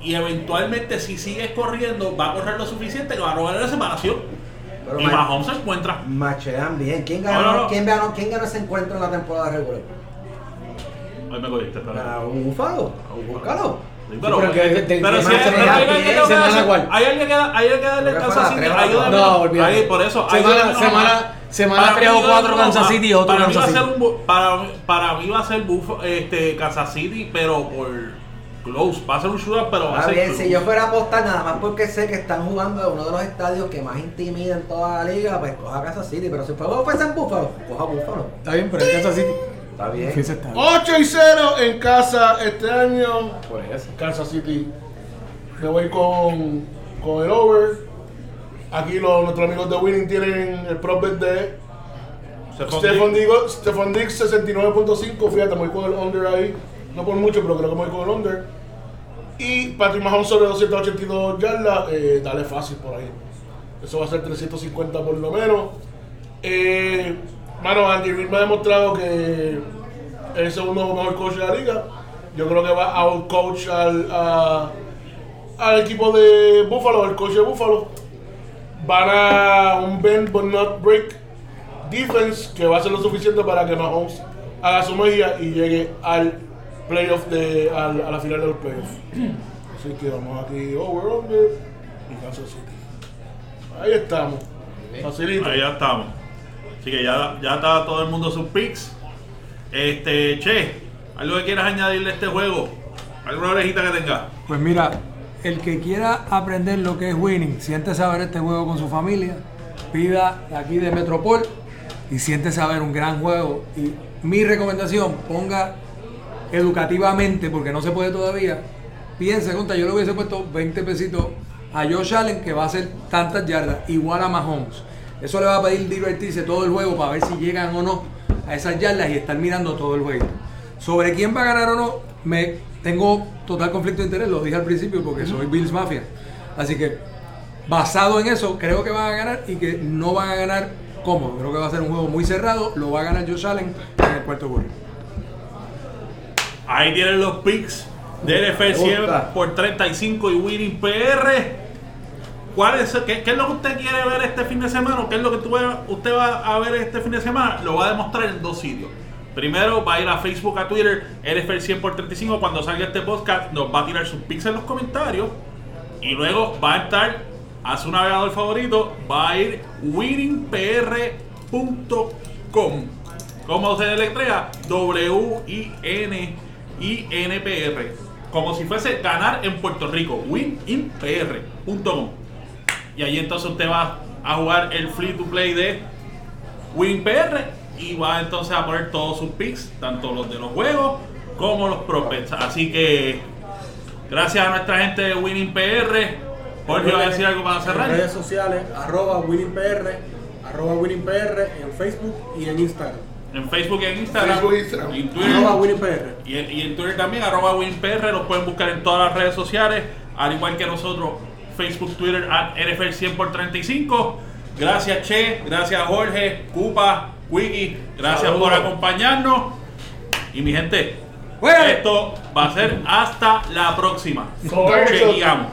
Y eventualmente, si sigues corriendo, va a correr lo suficiente que va a robar la separación. Pero y ma- Mahomes se encuentra. Machean bien. ¿Quién ganó, No, no, no. ¿quién, ganó, ¿Quién ganó ese encuentro en la temporada regular? Hoy me cogiste, espera. A Búfalo. Búscalo. Sí, pero que- que- que- pero que si hay, pero alguien que darle- cuál. hay alguien que da- hay alguien que darle Creo que Kansas fue la City. tres o la ayúdame. No, olvídate. Ahí, por eso. Semana- semana- semana Para tres mí, o cuatro no, Kansas no, City y otro para mí Kansas va a ser City. un para, para mí va a ser Buff- este, Kansas City, pero por close. Va a ser un shootout, pero va a ser bien, close. si yo fuera a apostar nada más porque sé que están jugando en uno de los estadios que más intimida en toda la liga, pues coja Kansas City. Pero si fuera a pensar en Búfalo, coja Búfalo. Está bien, pero es Kansas City. Está bien. Fíjese, está bien. 8 y 0 en casa este año. Por eso. Kansas City. Me voy con, con el over. Aquí los, nuestros amigos de Winning tienen el prop bet de Stefan Diggs 69.5. Fíjate, me voy con el under ahí. No por mucho, pero creo que me voy con el under. Y Patrick Mahomes sobre 282 yardas. Eh, dale fácil por ahí. Eso va a ser 350 por lo menos. Eh, mano, Andy Reid me ha demostrado que es el segundo mejor coach de la liga. Yo creo que va a outcoach al, a- al equipo de Buffalo, el coach de Buffalo. Van a un bend but not break defense que va a ser lo suficiente para que Mahomes haga su magia y llegue al playoff de al- a la final de los playoffs. Así que vamos aquí over under y Kansas City. Ahí estamos. Facilito. Ahí ya estamos. Así que ya, ya está todo el mundo sus picks. Este, che, algo que quieras añadirle a este juego. ¿Alguna orejita que tenga? Pues mira, el que quiera aprender lo que es winning, siéntese a ver este juego con su familia, pida aquí de Metropol y siéntese a ver un gran juego. Y mi recomendación, ponga educativamente, porque no se puede todavía, piense, conta, yo le hubiese puesto 20 pesitos a Josh Allen que va a hacer tantas yardas, igual a Mahomes. Eso le va a pedir divertirse todo el juego para ver si llegan o no a esas yardas y estar mirando todo el juego. Sobre quién va a ganar o no, me tengo total conflicto de interés, lo dije al principio porque soy Bills Mafia. Así que basado en eso, creo que van a ganar y que no van a ganar cómodo. Creo que va a ser un juego muy cerrado, lo va a ganar Josh Allen en el cuarto gol. Ahí tienen los picks de NFL 100 gusta. por 35 y Winning PR. ¿Cuál es, qué, qué es lo que usted quiere ver este fin de semana? ¿O ¿Qué es lo que tú usted va a ver este fin de semana? Lo va a demostrar en dos sitios. Primero va a ir a Facebook, a Twitter, NFL 100 por 35. Cuando salga este podcast, nos va a tirar sus pics en los comentarios. Y luego va a estar a su navegador favorito, va a ir winningpr.com. Como se deletrea, W-I-N-I-N-P-R. Como si fuese ganar en Puerto Rico, wininpr.com. Y ahí entonces usted va a jugar el free to play de WinPR y va entonces a poner todos sus picks, tanto los de los juegos como los prospects. Así que gracias a nuestra gente de WinningPR. Jorge va a decir algo para En cerrar. redes sociales, arroba winningpr, arroba winningpr en Facebook y en Instagram. En Facebook y en Instagram. Facebook, Instagram. Y en Twitter. Arroba winningpr. Y en, y en Twitter también, arroba WinPR, los pueden buscar en todas las redes sociales, al igual que nosotros, Facebook, Twitter, at NFL 100 por 35. Gracias Che, gracias Jorge, Cupa, Wiki, gracias Saludos. por acompañarnos. Y mi gente, esto va a ser hasta la próxima. Chequeamos.